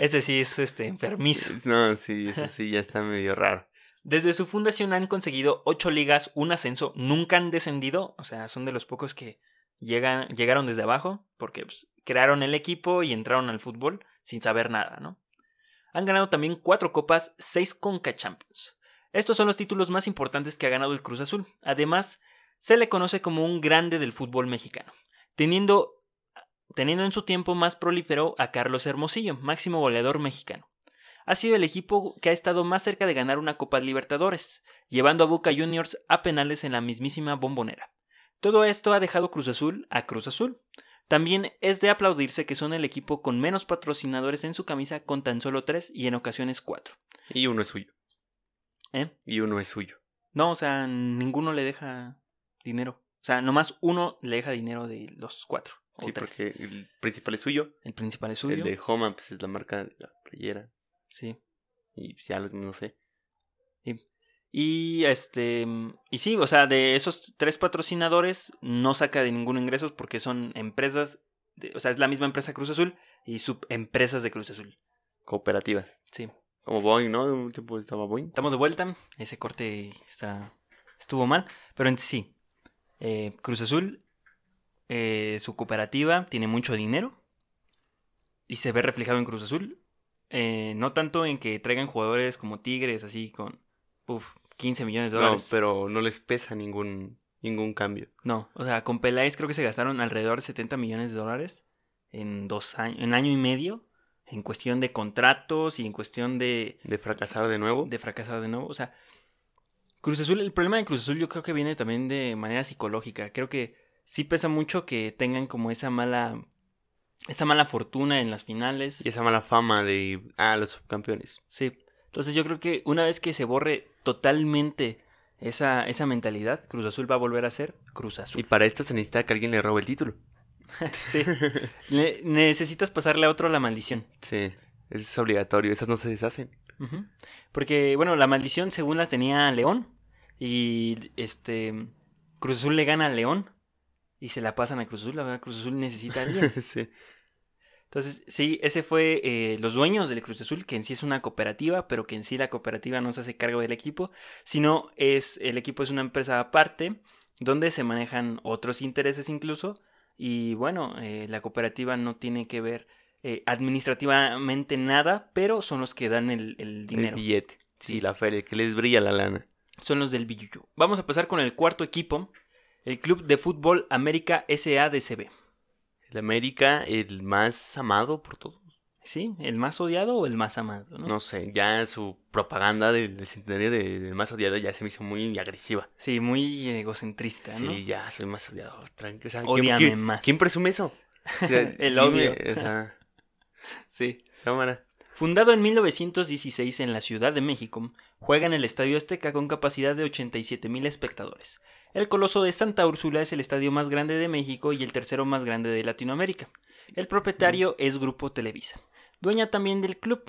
ese sí es este enfermizo. No, sí, eso sí ya está medio raro. Desde su fundación han conseguido ocho ligas, un ascenso, nunca han descendido, o sea, son de los pocos que llegan, llegaron desde abajo, porque pues, crearon el equipo y entraron al fútbol sin saber nada, ¿no? Han ganado también cuatro copas, seis Conca Champions. Estos son los títulos más importantes que ha ganado el Cruz Azul. Además, se le conoce como un grande del fútbol mexicano, teniendo, teniendo en su tiempo más prolífero a Carlos Hermosillo, máximo goleador mexicano ha sido el equipo que ha estado más cerca de ganar una Copa Libertadores, llevando a Boca Juniors a penales en la mismísima bombonera. Todo esto ha dejado Cruz Azul a Cruz Azul. También es de aplaudirse que son el equipo con menos patrocinadores en su camisa con tan solo tres y en ocasiones cuatro. Y uno es suyo. ¿Eh? Y uno es suyo. No, o sea, ninguno le deja dinero. O sea, nomás uno le deja dinero de los cuatro. O Sí, tres. porque el principal es suyo. El principal es suyo. El de Homa, pues es la marca de la playera. Sí. Y ya no sé. Y este. Y sí, o sea, de esos tres patrocinadores no saca de ningún ingresos porque son empresas. de- o sea, es la misma empresa Cruz Azul y subempresas de Cruz Azul. Cooperativas. Sí. Como Boeing, ¿no? Un tiempo estaba Boeing. Estamos de vuelta. Ese corte está. estuvo mal. Pero en sí. eh, Cruz Azul. eh, su cooperativa tiene mucho dinero. Y se ve reflejado en Cruz Azul. eh, no tanto en que traigan jugadores como Tigres, así con. Uf, 15 millones de No, dólares. pero no les pesa ningún, ningún cambio. No, o sea, con Peláez creo que se gastaron alrededor de 70 millones de dólares en dos años, en año y medio, en cuestión de contratos y en cuestión de, De fracasar de nuevo. de fracasar de nuevo. O sea, Cruz Azul, el problema de Cruz Azul yo creo que viene también de manera psicológica. Creo que sí pesa mucho que tengan como esa mala, esa mala fortuna en las finales. Y esa mala fama de. Ah, los subcampeones. Sí. Entonces yo creo que una vez que se borre totalmente esa, esa mentalidad, Cruz Azul va a volver a ser Cruz Azul. Y para esto se necesita que alguien le robe el título. Sí. Ne- necesitas pasarle a otro la maldición. Sí, es obligatorio. Esas no se deshacen. Porque, bueno, la maldición según la tenía León. Y este. Cruz Azul le gana a León. Y se la pasan a Cruz Azul. La verdad, Cruz Azul necesita a alguien. sí. Entonces, sí, ese fue eh, los dueños del Cruz Azul, que en sí es una cooperativa, pero que en sí la cooperativa no se hace cargo del equipo, sino es el equipo es una empresa aparte, donde se manejan otros intereses incluso, y bueno, eh, la cooperativa no tiene que ver eh, administrativamente nada, pero son los que dan el, el El dinero, billete. Sí, Sí. la feria, que les brilla la lana. son los del billuyo. Vamos a pasar con el cuarto equipo, el Club de Fútbol América SADCB. El América, el más amado por todos. ¿Sí? ¿El más odiado o el más amado? ¿no? No sé, ya su propaganda del, del centenario de- del más odiado ya se me hizo muy agresiva. Sí, muy egocentrista, ¿no? Sí, ya soy más odiado. Tranquilo. sea, Ódiame ¿quién, quién- más. ¿Quién presume eso? O sea, El odio. o sea, Sí. cámara. Fundado en 1916 en la Ciudad de México, juega en el Estadio Azteca con capacidad de 87 mil espectadores. El Coloso de Santa Úrsula es el estadio más grande de México y el tercero más grande de Latinoamérica. El propietario es Grupo Televisa, dueña también del club,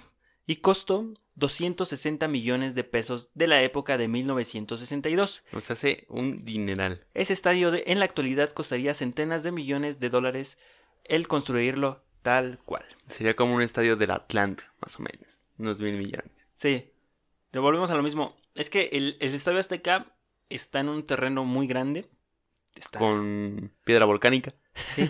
y costó 260 millones de pesos de la época de 1962. Nos hace un dineral. Ese estadio de- en la actualidad costaría centenas de millones de dólares el construirlo tal cual. Sería como un estadio del Atlanta, más o menos. Unos mil millones. Sí. Le volvemos a lo mismo. Es que el, el Estadio Azteca está en un terreno muy grande. Está, Con piedra volcánica. Sí.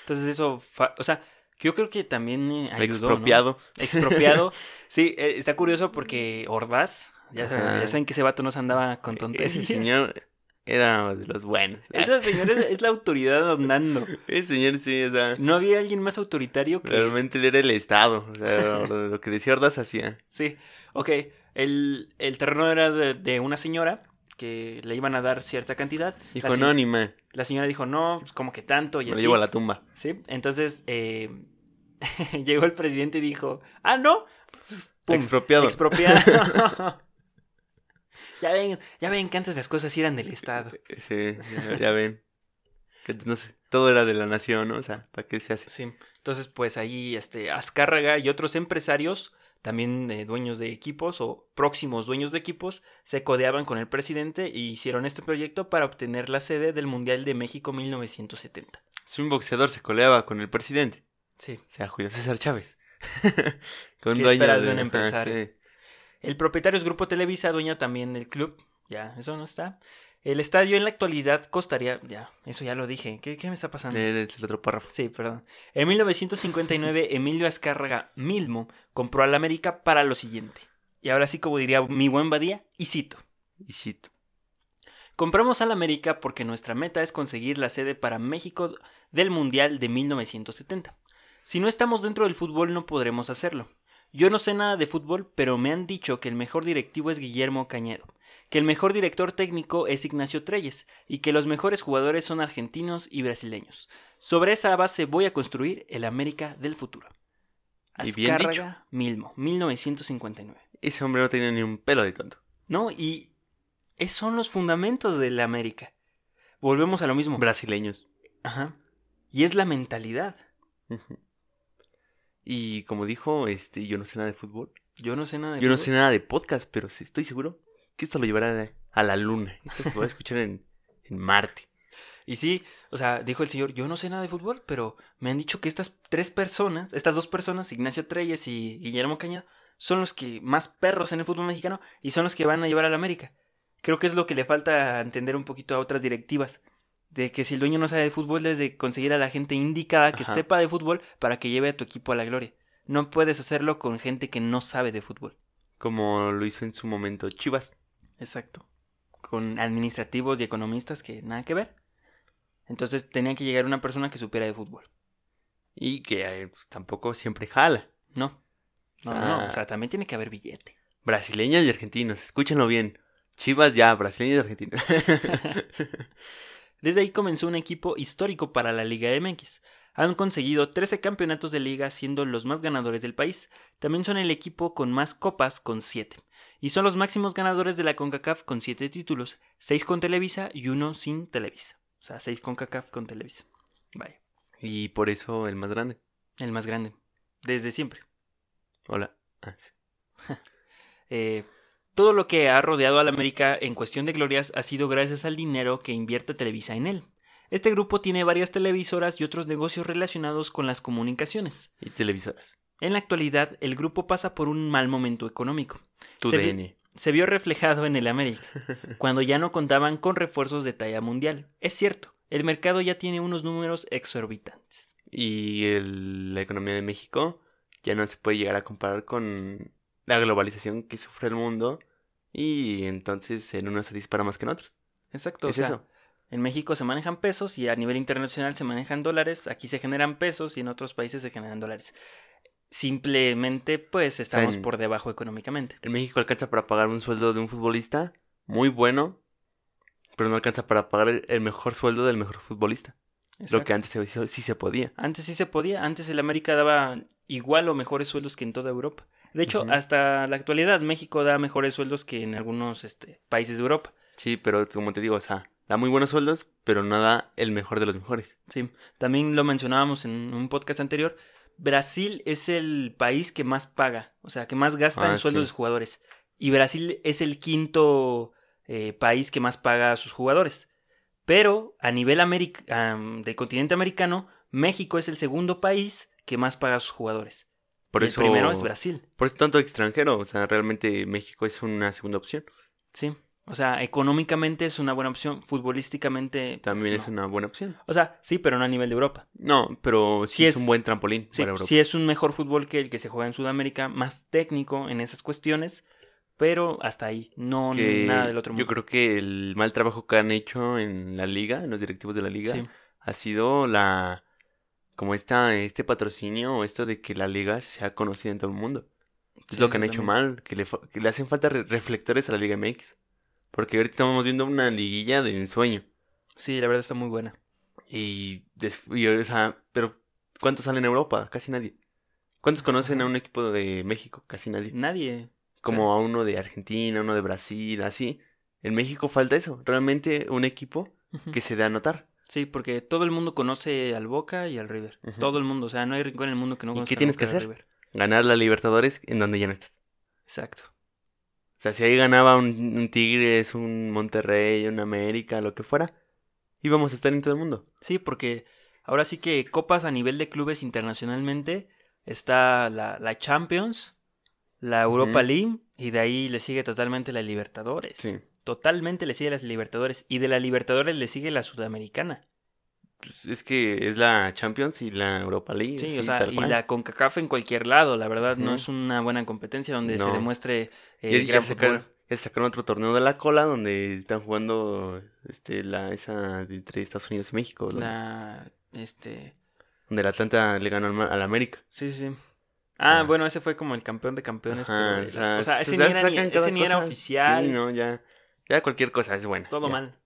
Entonces eso... fa- o sea, yo creo que también eh, ¿no? expropiado. Expropiado. Sí, eh, está curioso porque Ordaz... Ya saben, ya saben que ese vato nos andaba con tonterías. Ese señor era de los buenos. Esa señora es, es la autoridad andando. Ese señor sí, o sea, No había alguien más autoritario que... realmente él era el Estado. O sea, lo, lo que decía Ordaz hacía. Sí, ok. El, el terreno era de, de una señora que le iban a dar cierta cantidad. Dijo, la, se- no, ni me. la señora dijo, no, pues, como que tanto y Me lo así. llevo a la tumba. Sí, entonces eh, llegó el presidente y dijo, ah, no, pues, pum, Expropiado. expropiado. ya ven, ya ven que antes las cosas eran del Estado. Sí, ya, ya ven. Que no sé, todo era de la nación, ¿no? O sea, ¿para qué se hace? Sí, entonces pues ahí este, Azcárraga y otros empresarios, también eh, dueños de equipos o próximos dueños de equipos, se codeaban con el presidente y hicieron este proyecto para obtener la sede del Mundial de México 1970. Si un boxeador se coleaba con el presidente, Sí. o sea, Julio César Chávez. con ¿Qué dueño esperas de un ajá, empresario? sí. El propietario es Grupo Televisa, dueña también del club. Ya, eso no está. El estadio en la actualidad costaría. Ya, eso ya lo dije. ¿Qué, qué me está pasando? El otro párrafo. Sí, perdón. En 1959, Emilio Azcárraga Milmo compró al América para lo siguiente. Y ahora sí, como diría mi buen Badía, y cito. Y cito. Compramos al América porque nuestra meta es conseguir la sede para México del Mundial de 1970. Si no estamos dentro del fútbol no podremos hacerlo. Yo no sé nada de fútbol, pero me han dicho que el mejor directivo es Guillermo Cañero, que el mejor director técnico es Ignacio Treyes y que los mejores jugadores son argentinos y brasileños. Sobre esa base voy a construir el América del futuro. Y bien dicho. Azcárraga Milmo, 1959. Ese hombre no tenía ni un pelo de tonto. ¿No? Y Es, son los fundamentos de la América. Volvemos a lo mismo. Brasileños. Ajá. Y es la mentalidad. Y como dijo, este, yo no sé nada de fútbol. Yo no sé nada de Yo no sé nada de podcast, pero sí estoy seguro que esto lo llevará a, a la luna. Esto se va a escuchar en, en Marte. Y sí, o sea, dijo el señor, yo no sé nada de fútbol, pero me han dicho que estas tres personas, estas dos personas, Ignacio Treyes y Guillermo Cañada, son los que más perros en el fútbol mexicano y son los que van a llevar a la América. Creo que es lo que le falta entender un poquito a otras directivas. De que si el dueño no sabe de fútbol, debes de conseguir a la gente indicada que Ajá. sepa de fútbol para que lleve a tu equipo a la gloria. No puedes hacerlo con gente que no sabe de fútbol. Como lo hizo en su momento Chivas. Exacto. Con administrativos y economistas que nada que ver. Entonces tenía que llegar una persona que supiera de fútbol. Y que eh, pues, tampoco siempre jala. No. No, O no, sea- no. O sea, también tiene que haber billete. Brasileños y argentinos, escúchenlo bien. Chivas ya, brasileños y argentinos. Desde ahí comenzó un equipo histórico para la Liga MX. Han conseguido 13 campeonatos de liga siendo los más ganadores del país. También son el equipo con más copas con 7. Y son los máximos ganadores de la CONCACAF con 7 títulos, 6 con Televisa y uno sin Televisa. O sea, 6 CONCACAF con Televisa. Vaya, y por eso el más grande. el más grande. Desde siempre. Hola. Ah, sí. Eh, todo lo que ha rodeado a la América en cuestión de glorias ha sido gracias al dinero que invierte Televisa en él. Este grupo tiene varias televisoras y otros negocios relacionados con las comunicaciones. Y televisoras. En la actualidad, el grupo pasa por un mal momento económico. Tu Se vi- DN. Se vio reflejado en el América, cuando ya no contaban con refuerzos de talla mundial. Es cierto, el mercado ya tiene unos números exorbitantes. Y el- la economía de México ya no se puede llegar a comparar con la globalización que sufre el mundo. Y entonces en unos se dispara más que en otros. Exacto, o es sea, eso. En México se manejan pesos y a nivel internacional se manejan dólares. Aquí se generan pesos y en otros países se generan dólares. Simplemente, pues, estamos en- por debajo económicamente. En México alcanza para pagar un sueldo de un futbolista muy bueno, pero no alcanza para pagar el, el mejor sueldo del mejor futbolista. Lo que antes se hizo- sí se podía. Antes sí se podía. Antes el América daba igual o mejores sueldos que en toda Europa. De hecho, hasta la actualidad México da mejores sueldos que en algunos este, países de Europa. Sí, pero como te digo, o sea, da muy buenos sueldos, pero no da el mejor de los mejores. Sí, también lo mencionábamos en un podcast anterior. Brasil es el país que más paga, o sea, que más gasta Ah, en sueldos sí. de jugadores. Y Brasil es el quinto eh, país que más paga a sus jugadores. Pero a nivel del continente americano, México es el segundo país que más paga a sus jugadores. Por Y eso, el primero es Brasil. por eso tanto extranjero, o sea, realmente México es una segunda opción. Sí. O sea, económicamente es una buena opción, futbolísticamente pues, También no. es una buena opción. O sea, sí, pero no a nivel de Europa. No, pero sí, Sí es, es- un buen trampolín Sí, para Europa. sí es un mejor fútbol que el que se juega en Sudamérica, más técnico en esas cuestiones, pero hasta ahí, no Que nada del otro mundo. Yo creo que el mal trabajo que han hecho en la liga, en los directivos de la liga, Sí, ha sido la como esta, este patrocinio o esto de que la liga sea conocida en todo el mundo. Es lo que han hecho mal, que le, que le hacen falta re- reflectores a la Liga MX. Porque ahorita estamos viendo una liguilla de ensueño. Sí, la verdad está muy buena. Y, y, o sea, pero ¿cuántos salen a Europa? Casi nadie. ¿Cuántos conocen a un equipo de México? Casi nadie. Nadie. Como a uno de Argentina, uno de Brasil, así. En México falta eso. Realmente un equipo que se dé a notar. Sí, porque todo el mundo conoce al Boca y al River. Todo el mundo, o sea, no hay rincón en el mundo que no ¿Y conozca qué al tienes Boca que y hacer? River. Ganar la Libertadores en donde ya no estás. Exacto. O sea, si ahí ganaba un, un Tigres, un Monterrey, un América, lo que fuera, íbamos a estar en todo el mundo. Sí, porque ahora sí que copas a nivel de clubes internacionalmente está la, la Champions, la Europa. League y de ahí le sigue totalmente la Libertadores. Sí. Totalmente le sigue las Libertadores y de la Libertadores le sigue la Sudamericana. Pues es que es la Champions y la Europa League. Sí, o sea, y cual. la CONCACAF en cualquier lado, la verdad no es una buena competencia donde se No. demuestre eh, ya, gran sacaron, sacaron otro torneo de la cola donde están jugando este la esa entre Estados Unidos y México. donde- La este Donde el Atlanta le ganó al, al América. Sí, sí. Ah, bueno, ese fue como el campeón de campeones, Ajá, o sea, las- o sea, se- ese, ni era, ni- ese ni era oficial. Sí, no, ya. Ya cualquier cosa es buena. Todo ya. mal.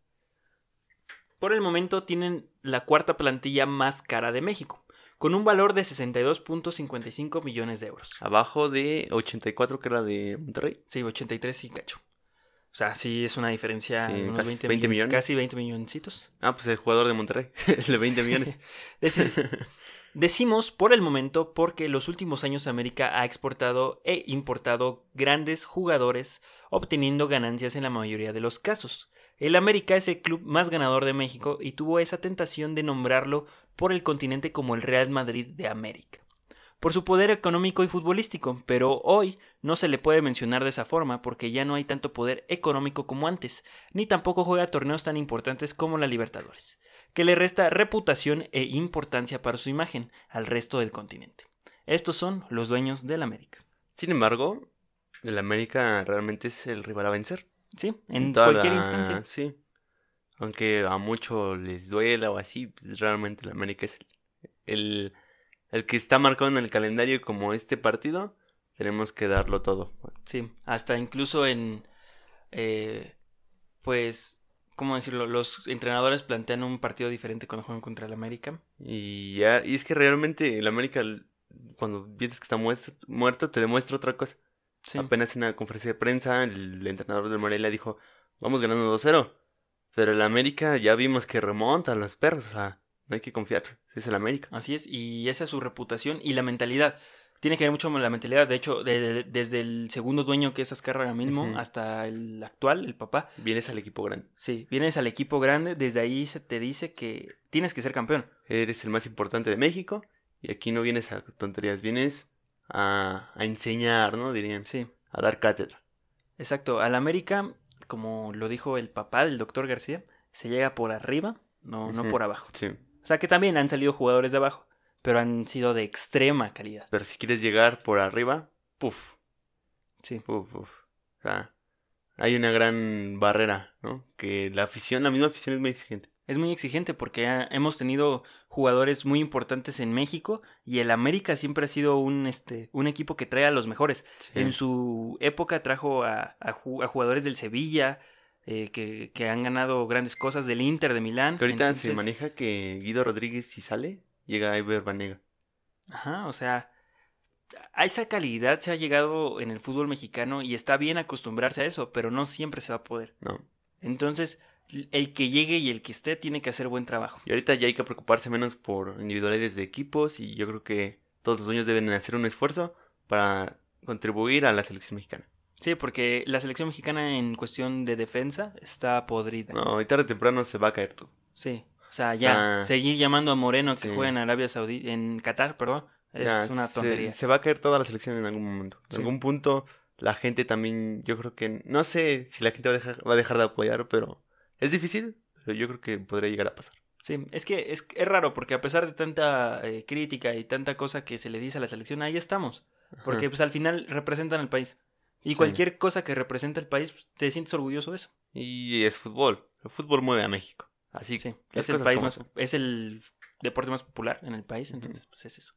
Por el momento tienen la cuarta plantilla más cara de México, con un valor de 62.55 millones de euros. Abajo de 84 que era de Monterrey. Sí, 83 y cacho. O sea, sí es una diferencia. Sí, unos casi 20, 20 millones. Casi 20 milloncitos. Ah, pues el jugador de Monterrey, el de 20 millones. Deci- Decimos por el momento porque los últimos años América ha exportado e importado grandes jugadores, obteniendo ganancias en la mayoría de los casos. El América es el club más ganador de México y tuvo esa tentación de nombrarlo por el continente como el Real Madrid de América. Por su poder económico y futbolístico, pero hoy no se le puede mencionar de esa forma porque ya no hay tanto poder económico como antes, ni tampoco juega torneos tan importantes como la Libertadores que le resta reputación e importancia para su imagen al resto del continente. Estos son los dueños del América. Sin embargo, el América realmente es el rival a vencer. ¿Sí? En toda cualquier la- instancia. Sí. Aunque a muchos les duela o así, pues realmente el América es el, el, el que está marcado en el calendario como este partido. Tenemos que darlo todo. Sí, hasta incluso en... eh, pues, ¿cómo decirlo? Los entrenadores plantean un partido diferente cuando juegan contra el América. Y, ya, y es que realmente el América, cuando piensas que está muerto, muerto te demuestra otra cosa. Sí, Apenas en una conferencia de prensa, el entrenador del Morelia dijo, vamos ganando 2-0. Pero el América ya vimos que remontan los perros, o sea, no hay que confiar, es el América. así es. Y esa es su reputación y la mentalidad. Tiene que ver mucho con la mentalidad. De hecho, de- de- desde el segundo dueño que es Azcárraga mismo hasta el actual, el papá, Vienes al equipo grande. Sí, vienes al equipo grande, desde ahí se te dice que tienes que ser campeón. Eres el más importante de México y aquí no vienes a tonterías, vienes a, a enseñar, ¿no? Dirían, Sí, a dar cátedra. exacto. Al América, como lo dijo el papá del doctor García, se llega por arriba, no, no por abajo. Sí, O sea que también han salido jugadores de abajo, pero han sido de extrema calidad. pero si quieres llegar por arriba, puf, Sí, puf, puf. O sea, hay una gran barrera, ¿no? Que la afición, la misma afición es muy exigente. es muy exigente porque ha- hemos tenido jugadores muy importantes en México y el América siempre ha sido un, este, un equipo que trae a los mejores. Sí. En su época trajo a, a ju- a jugadores del Sevilla eh, que, que han ganado grandes cosas, del Inter de Milán. Que ahorita se maneja que Guido Rodríguez si sale, llega a Iber Banega. Ajá, o sea, a esa calidad se ha llegado en el fútbol mexicano y está bien acostumbrarse a eso, pero no siempre se va a poder. No. Entonces, el que llegue y el que esté tiene que hacer buen trabajo. Y ahorita ya hay que preocuparse menos por individualidades de equipos y yo creo que todos los dueños deben hacer un esfuerzo para contribuir a la selección mexicana. Sí, porque la selección mexicana en cuestión de defensa está podrida. No, y tarde o temprano se va a caer todo. Sí, sea, ya seguir llamando a Moreno que sí. juega en Arabia Saudí, en Qatar, perdón, es Ya, una se- tontería. Se, va a caer toda la selección en algún momento. En Sí. algún punto la gente también, yo creo que, no sé si la gente va a dejar, va a dejar de apoyar, pero es difícil, pero yo creo que podría llegar a pasar. Sí, es que es, es raro porque a pesar de tanta eh, crítica y tanta cosa que se le dice a la selección, ahí estamos. Porque Ajá. pues al final representan al país. Y Sí. cualquier cosa que representa el país, pues, te sientes orgulloso de eso. Y es fútbol. El fútbol mueve a México. Así Sí, es el país más, es el deporte más popular en el país, entonces pues es eso.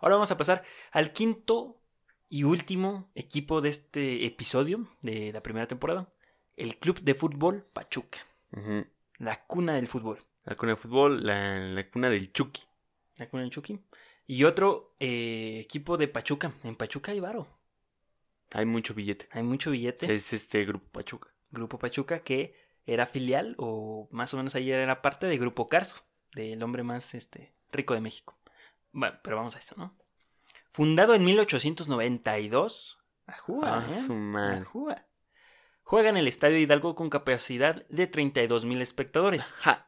Ahora vamos a pasar al quinto y último equipo de este episodio de la primera temporada, el Club de Fútbol Pachuca, la cuna del fútbol. La cuna de fútbol, la, la cuna del Chucky. La cuna del Chucky. Y otro eh, equipo de Pachuca, en Pachuca hay varo. Hay mucho billete. Hay mucho billete. Es este grupo Pachuca. Grupo Pachuca que era filial o más o menos ahí era parte de Grupo Carso, del hombre más este, rico de México. Bueno, pero vamos a eso, ¿no? Fundado en 1892. Ajúa, Ah, ¿eh? Ajúa. Juega en el Estadio Hidalgo con capacidad de 32 mil espectadores. Ja.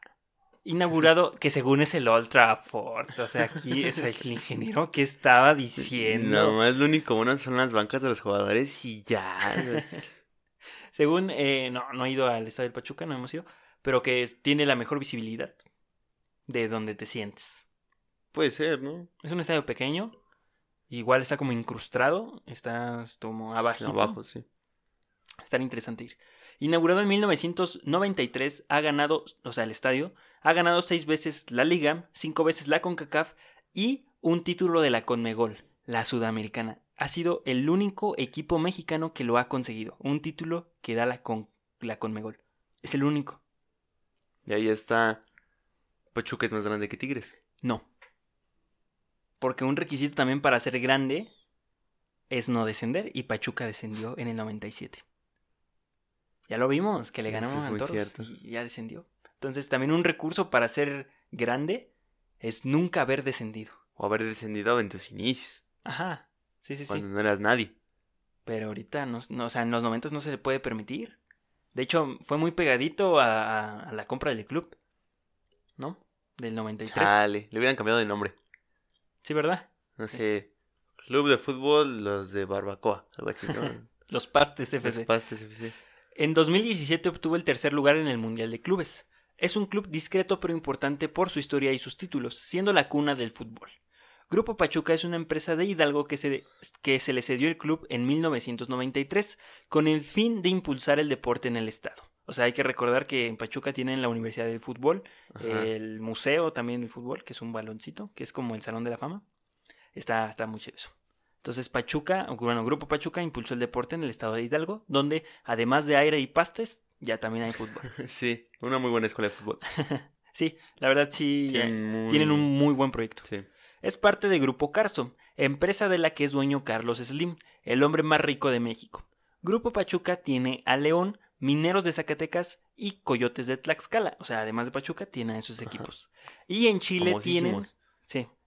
Inaugurado, que según es el Old Trafford. O sea, aquí es el ingeniero que estaba diciendo. Nomás lo único bueno son las bancas de los jugadores y ya. Según, eh, no, no he ido al Estadio del Pachuca, no hemos ido, pero que es- tiene la mejor visibilidad de donde te sientes. Puede ser, ¿no? Es un estadio pequeño, igual está como incrustado, está como abajo. Abajo, sí. Está interesante ir. Inaugurado en 1993, ha ganado, o sea, el estadio, ha ganado seis veces la Liga, cinco veces la CONCACAF y un título de la CONMEGOL, la Sudamericana. Ha sido el único equipo mexicano que lo ha conseguido. Un título que da la, con, la CONMEGOL. Es el único. Y ahí está. Pachuca es más grande que Tigres. No. Porque un requisito también para ser grande es no descender y Pachuca descendió en el 97. Ya lo vimos, que le es a Toros cierto. y ya descendió. Entonces, también un recurso para ser grande es nunca haber descendido. O haber descendido en tus inicios, Ajá. Sí, sí, sí. cuando no eras nadie. Pero ahorita, no, no, o sea, en los 90 no se le puede permitir. De hecho, fue muy pegadito a, a- a la compra del club. ¿No? Del 93. Chale, le hubieran cambiado de nombre. Sí, ¿verdad? No sé, Club de Fútbol, los de Barbacoa, algo así, ¿no? Los Pastes Los FC. Pastes FC. En 2017 obtuvo el tercer lugar en el Mundial de Clubes. Es un club discreto pero importante por su historia y sus títulos, siendo la cuna del fútbol. Grupo Pachuca es una empresa de Hidalgo que se, que se le cedió el club en 1993 con el fin de impulsar el deporte en el estado. O sea, hay que recordar que en Pachuca tienen la Universidad del Fútbol, Ajá. el museo también del fútbol, que es un baloncito, que es como el Salón de la Fama. Está, está muy chido eso. Entonces Pachuca, bueno, Grupo Pachuca impulsó el deporte en el estado de Hidalgo, donde además de aire y pastes, ya también hay fútbol. Sí, una muy buena escuela de fútbol. Sí, la verdad sí, eh, Tienen, muy- tienen un muy buen proyecto. Sí. Es parte de Grupo Carso, empresa de la que es dueño Carlos Slim, el hombre más rico de México. Grupo Pachuca tiene a León, Mineros de Zacatecas y Coyotes de Tlaxcala. O sea, además de Pachuca, tiene a esos equipos. Y en Chile tienen. Sí.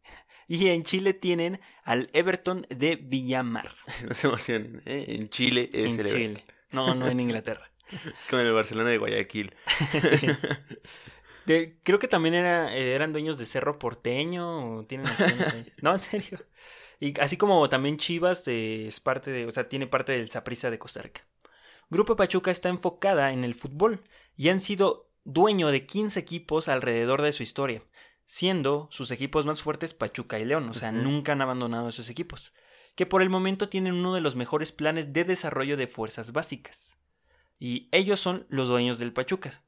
Y en Chile tienen al Everton de Villamar. No se emocionen, ¿eh? En Chile es en el Chile. No, no en Inglaterra. Es como el Barcelona de Guayaquil. Sí. De- creo que también era, eh, eran dueños de Cerro Porteño o tienen acciones ahí. No, en serio. Y así como también Chivas eh, es parte de, o sea, tiene parte del Saprissa de Costa Rica. Grupo Pachuca está enfocada en el fútbol y han sido dueño de 15 equipos alrededor de su historia, siendo sus equipos más fuertes Pachuca y León, o sea, nunca han abandonado esos equipos, que por el momento tienen uno de los mejores planes de desarrollo de fuerzas básicas. Y ellos son los dueños del Pachuca.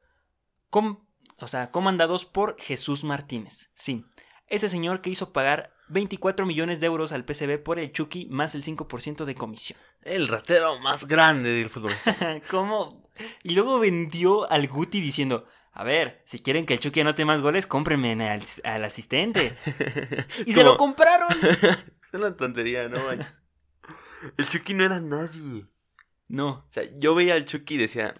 Com- o sea, comandados por Jesús Martínez. Sí, ese señor que hizo pagar 24 millones de euros al PCB por el Chucky más el 5% de comisión. El ratero más grande del fútbol. ¿Cómo? Y luego vendió al Guti diciendo, a ver, si quieren que el Chucky anote más goles, cómprenme al, al asistente. Y se lo compraron. Es una tontería, no manches. El Chucky no era nadie. No, O sea, yo veía al Chucky y decía,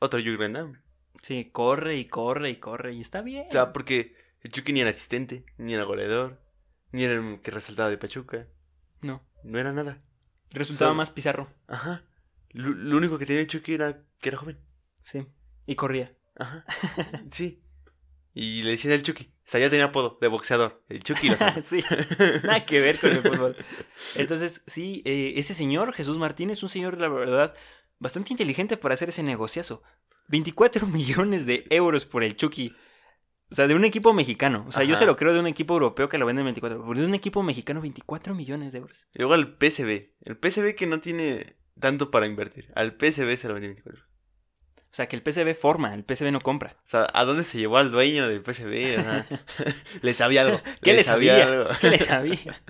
otro Jules Grandam. Sí, corre y corre y corre y está bien. O sea, porque el Chucky ni era asistente, ni era goleador, ni era el que resaltaba de Pachuca. No, No era nada. resultaba más pizarro. Ajá. Lo, lo único que tenía el Chucky era que era joven. Sí, y corría. Ajá. Sí. Y le decían el Chucky. O sea, ya tenía apodo de boxeador. El Chucky sí, nada que ver con el fútbol. Entonces, sí, eh, ese señor, Jesús Martínez, un señor, la verdad, bastante inteligente para hacer ese negociazo. 24 millones de euros por el Chucky. O sea, de un equipo mexicano. O sea, yo se lo creo de un equipo europeo que lo vende en 24. Pero de un equipo mexicano, 24 millones de euros. Y luego al PSV. El PSV que no tiene tanto para invertir. Al PSV se lo vendió 24. O sea, que el PSV forma, el PSV no compra. O sea, ¿a dónde se llevó al dueño del PSV? O sea, le sabía algo. ¿Qué le sabía? algo. ¿Qué le sabía?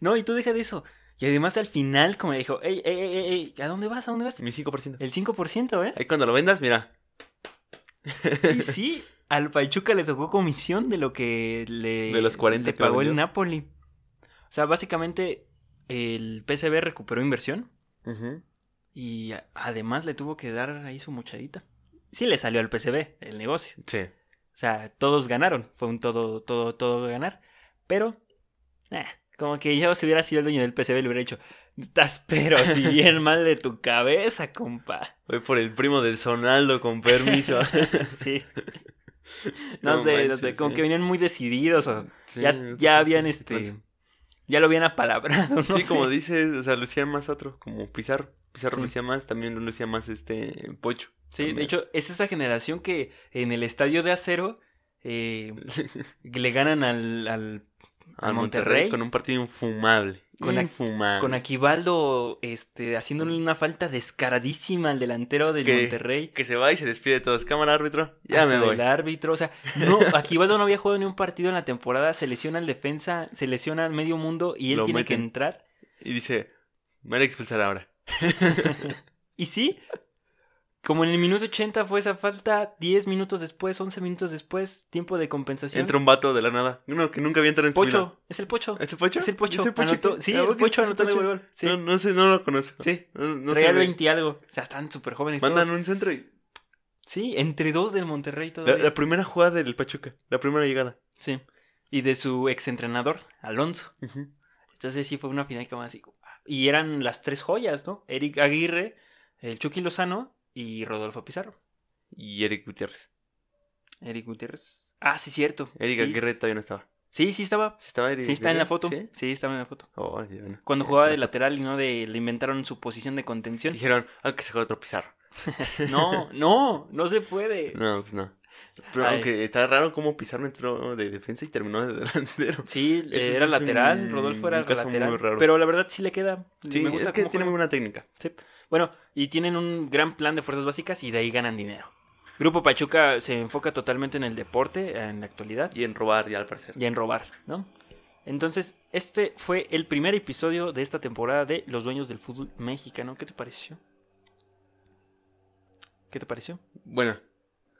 No, y tú deja de eso. Y además al final, como dijo, ey, ey, ey, ey, ¿a dónde vas? ¿A dónde vas? Mi 5%. El 5%, ¿eh? Ahí cuando lo vendas, mira. Y sí, al Pachuca le tocó comisión de lo que le, De los 40 le pagó el. Napoli. O sea, básicamente el PSV recuperó inversión Ujú. y además le tuvo que dar ahí su muchadita. Sí le salió al PSV el negocio. Sí. O sea, todos ganaron. Fue un todo, todo, todo ganar. Pero, eh, como que yo si hubiera sido el dueño del PSV le hubiera dicho, estás pero si bien mal de tu cabeza, compa. Voy por el primo del Sonaldo con permiso. Sí. No, No sé, no sé, como sí. que venían muy decididos o Sí, ya, ya habían este ya lo habían apalabrado, no sí, sé. como dices, o sea, lucía más otro, como Pizarro. Pizarro lucía más, también lo lucía más este Pocho. Sí, de hecho, es esa generación que en el estadio de acero eh, le ganan al, al Al Monterrey. Monterrey con un partido infumable. Con infumable. con Aquivaldo este, haciéndole una falta descaradísima al delantero del Que- Monterrey. Que se va y se despide de todos. Cámara, árbitro. Ya hasta me voy. del árbitro, o sea, no, Aquivaldo no había jugado ni un partido en la temporada, se lesiona el defensa, se lesiona medio mundo y él Lo tiene que entrar. Y dice, me van a expulsar ahora. Y sí, como en el minuto 80 fue esa falta, 10 minutos después, 11 minutos después, tiempo de compensación. Entra un vato de la nada. Uno que nunca había entrado en su vida. Pocho, es el Pocho. ¿Es el Pocho? Es el Pocho. ¿Es el Pocho? Anotó- sí, Ah, el ¿qué Pocho es el gol. Sí. No, no sé, no lo conozco. Sí. No, no güey. 20 y algo. O sea, están súper jóvenes. Mandan todos. un centro y... Sí, entre dos del Monterrey La, todavía. la primera jugada del Pachuca. La primera llegada. Sí. Y de su exentrenador, Alonso. Entonces sí fue una final como así. Y eran las tres joyas, ¿no? Eric Aguirre, el Chucky Lozano y Rodolfo Pizarro. Y Eric Gutiérrez. Eric Gutiérrez. Ah, sí, cierto. Eric sí. Aguirre todavía no estaba. Sí, sí estaba. ¿Sí estaba Eric Sí, está en la foto. ¿Sí? Sí, estaba en la foto. Oh, Dios mío. Cuando jugaba de lateral y no de. Le inventaron su posición de contención. Dijeron, ah, que se juega otro Pizarro. No, no, no se puede. No, pues no. Pero Ay. aunque está raro cómo Pizarro entró de defensa y terminó de delantero. Sí, era lateral, un- Rodolfo era lateral. raro. Pero la verdad sí le queda. Sí, Me gusta es que tiene muy buena técnica. Sí. Bueno, y tienen un gran plan de fuerzas básicas y de ahí ganan dinero. Grupo Pachuca se enfoca totalmente en el deporte en la actualidad Y en robar, ya al parecer. y en robar, ¿no? Entonces, este fue el primer episodio de esta temporada de Los Dueños del Fútbol Mexicano. ¿Qué te pareció? ¿Qué te pareció? Bueno,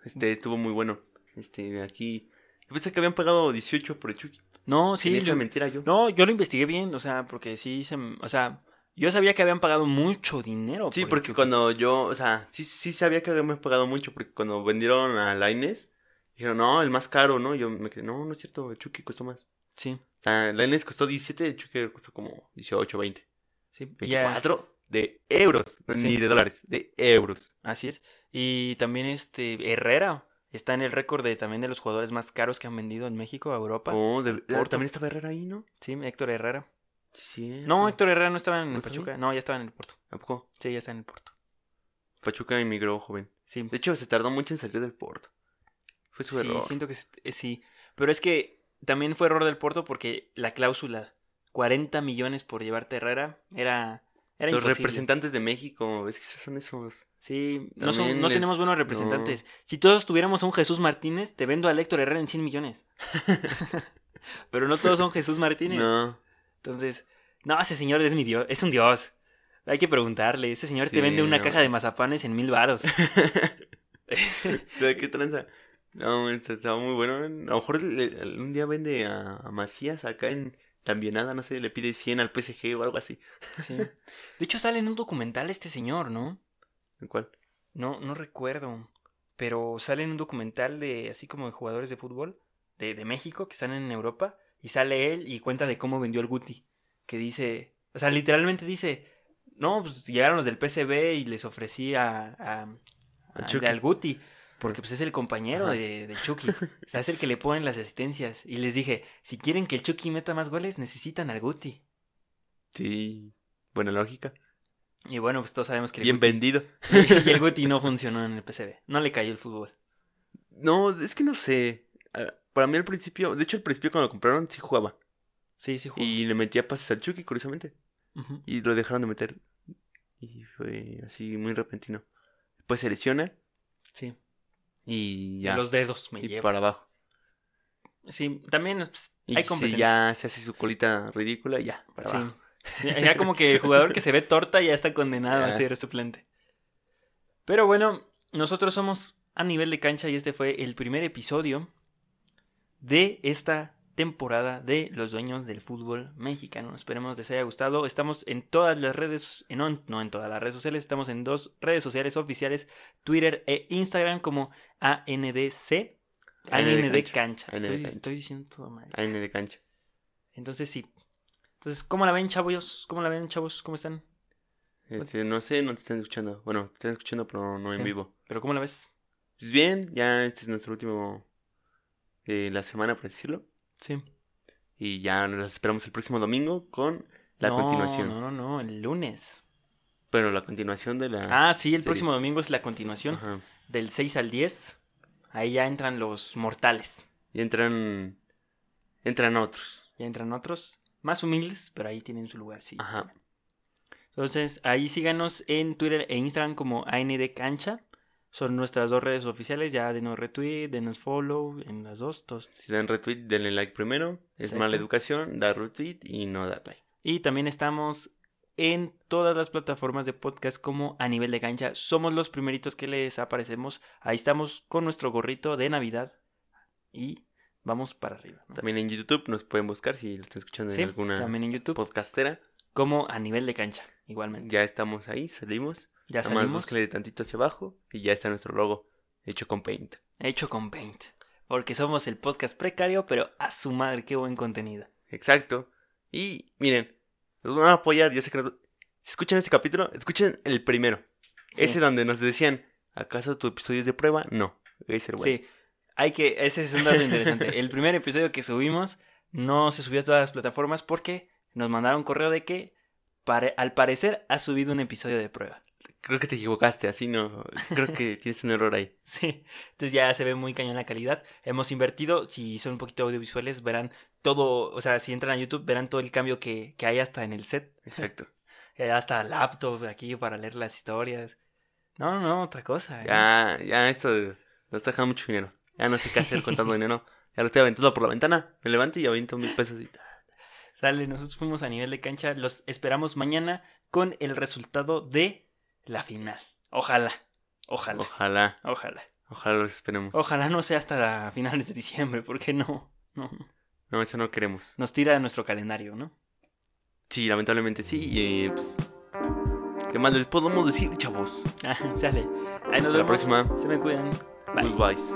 este estuvo muy bueno. Este, aquí. Yo pensé que habían pagado 18 por el Chucky. No, Sí, esa yo- mentira yo. No, yo lo investigué bien, o sea, porque sí se... O sea, yo sabía que habían pagado mucho dinero. Sí, por porque cuando yo, o sea, sí, sí sabía que habíamos pagado mucho, porque cuando vendieron a Laines, dijeron, no, el más caro, ¿no? Yo me quedé, no, no es cierto, el Chucky costó más. Sí, O sea, Laines costó 17, el Chucky costó como 18, 20. sí. ya- 24 de euros, Sí. ni de dólares, de euros. Así es. Y también este Herrera está en el récord de también de los jugadores más caros que han vendido en México a Europa. Oh, de- Porto. también estaba Herrera ahí, ¿no? Sí, Héctor Herrera. Sí, No, Héctor Herrera no estaba en ¿No? Pachuca. No, ya estaba en el Porto. ¿A poco? Sí, ya está en el Porto. Pachuca emigró joven. Sí, De hecho, se tardó mucho en salir del Porto. Fue su sí error. siento que se- eh, sí. Pero es que también fue error del Porto porque la cláusula 40 millones por llevarte a Herrera era era Los imposible. representantes de México, es que son esos. Sí, no, son- También no les- tenemos buenos representantes. Si todos tuviéramos a un Jesús Martínez, te vendo a Héctor Herrera en 100 millones. Pero no todos son Jesús Martínez. No. Entonces, no, ese señor es mi dios, es un dios. Hay que preguntarle, ese señor te vende una no, caja de es- mazapanes en mil varos. ¿De qué tranza? No, está- estaba muy bueno. A lo mejor un día vende a, a Macías acá en Tambienada, no sé, le pide 100 al PSG o algo así. Sí. De hecho, sale en un documental este señor, ¿no? ¿En cuál? No, no recuerdo. Pero sale en un documental de así como de jugadores de fútbol de, de México que están en Europa. Y sale él y cuenta de cómo vendió el Guti. Que dice, o sea, literalmente dice, no, pues llegaron los del PCB y les ofrecí a, a- al Guti. Porque pues es el compañero de, de Chucky. O sea, es el que le ponen las asistencias. Y les dije, si quieren que el Chucky meta más goles, necesitan al Guti. Sí. Buena lógica. Y bueno, pues todos sabemos que el Bien Guti- vendido. y el Guti no funcionó en el PCB. No le cayó el fútbol. No, es que no sé. Ah, Para mí al principio, de hecho al principio cuando lo compraron sí jugaba. Sí, sí jugó. Y le metía pases al Chucky, curiosamente. Y lo dejaron de meter. Y fue así muy repentino. Después se lesiona Sí. Y De ya. Los dedos me y lleva. para abajo. Sí, también pues, Y hay si competencia. ya se hace su colita ridícula, ya, para Sí. abajo. Ya, ya como que el jugador que se ve torta ya está condenado a ser suplente. Pero bueno, nosotros somos a nivel de cancha y este fue el primer episodio de esta temporada de los dueños del fútbol mexicano. Esperemos les haya gustado. Estamos en todas las redes, en, no en todas las redes sociales, estamos en dos redes sociales oficiales, Twitter e Instagram como ANDC. AND AND cancha. AND Estoy, cancha. estoy diciendo todo mal. AN de cancha. Entonces sí. Entonces, ¿cómo la ven, chavos? ¿Cómo la ven, chavos? ¿Cómo están? Este, no sé, no te están escuchando. Bueno, te están escuchando, pero no en vivo. ¿Pero cómo la ves? Pues bien, ya este es nuestro último de la semana, por decirlo. Sí. Y ya nos esperamos el próximo domingo con la no, continuación. No, no, no, el lunes. Pero la continuación de la. Ah, sí, el serie. próximo domingo es la continuación. Ajá. Del 6 al 10. Ahí ya entran los mortales. Y entran. Entran otros. Ya entran otros más humildes, pero ahí tienen su lugar, sí. Ajá. Entonces, ahí síganos en Twitter e Instagram como AND Cancha. Son nuestras dos redes oficiales. Ya denos retweet, denos follow en las dos. todos. Si dan retweet, denle like primero. Es Exacto. mala educación, dar retweet y no dar like. Y también estamos en todas las plataformas de podcast como a nivel de cancha. Somos los primeritos que les aparecemos. Ahí estamos con nuestro gorrito de Navidad y vamos para arriba. ¿no? También en YouTube nos pueden buscar si lo están escuchando Sí, en alguna también en YouTube podcastera. como a nivel de cancha, igualmente. Ya estamos ahí, salimos. Ya Nada más salimos búsquenle tantito hacia abajo y ya está nuestro logo hecho con Paint. hecho con Paint. Porque somos el podcast precario, pero a su madre, qué buen contenido. Exacto. Y miren, nos van a apoyar. Yo sé que nos- si escuchan este capítulo, escuchen el primero. Sí. Ese donde nos decían, ¿acaso tu episodio es de prueba? No. Ese bueno. Sí, hay que, ese es un dato interesante. El primer episodio que subimos no se subió a todas las plataformas porque nos mandaron correo de que al parecer ha subido un episodio de prueba. Creo que te equivocaste, así no. Creo que tienes un error ahí. Sí, entonces ya se ve muy cañón la calidad. Hemos invertido, si son un poquito audiovisuales, verán todo, o sea, si entran a YouTube, verán todo el cambio que, que hay hasta en el set. Exacto. Eh, Hasta laptop aquí para leer las historias. No, no, no, otra cosa. ¿eh? Ya, ya, esto nos está dejando mucho dinero. Ya no sé qué hacer contando dinero. Ya lo estoy aventando por la ventana. Me levanto y aviento mil pesos y Sale, nosotros fuimos a nivel de cancha. Los esperamos mañana con el resultado de la final. Ojalá, ojalá, Ojalá, ojalá. ojalá lo esperemos. Ojalá no sea hasta finales de diciembre, porque no, no. No, eso no queremos. Nos tira nuestro calendario, ¿no? Sí, lamentablemente sí. Y pues. ¿Qué más les podemos decir, chavos? Ah, Sale. Ahí nos Hasta la vemos. próxima. Se me cuidan. Bye. Goodbyes.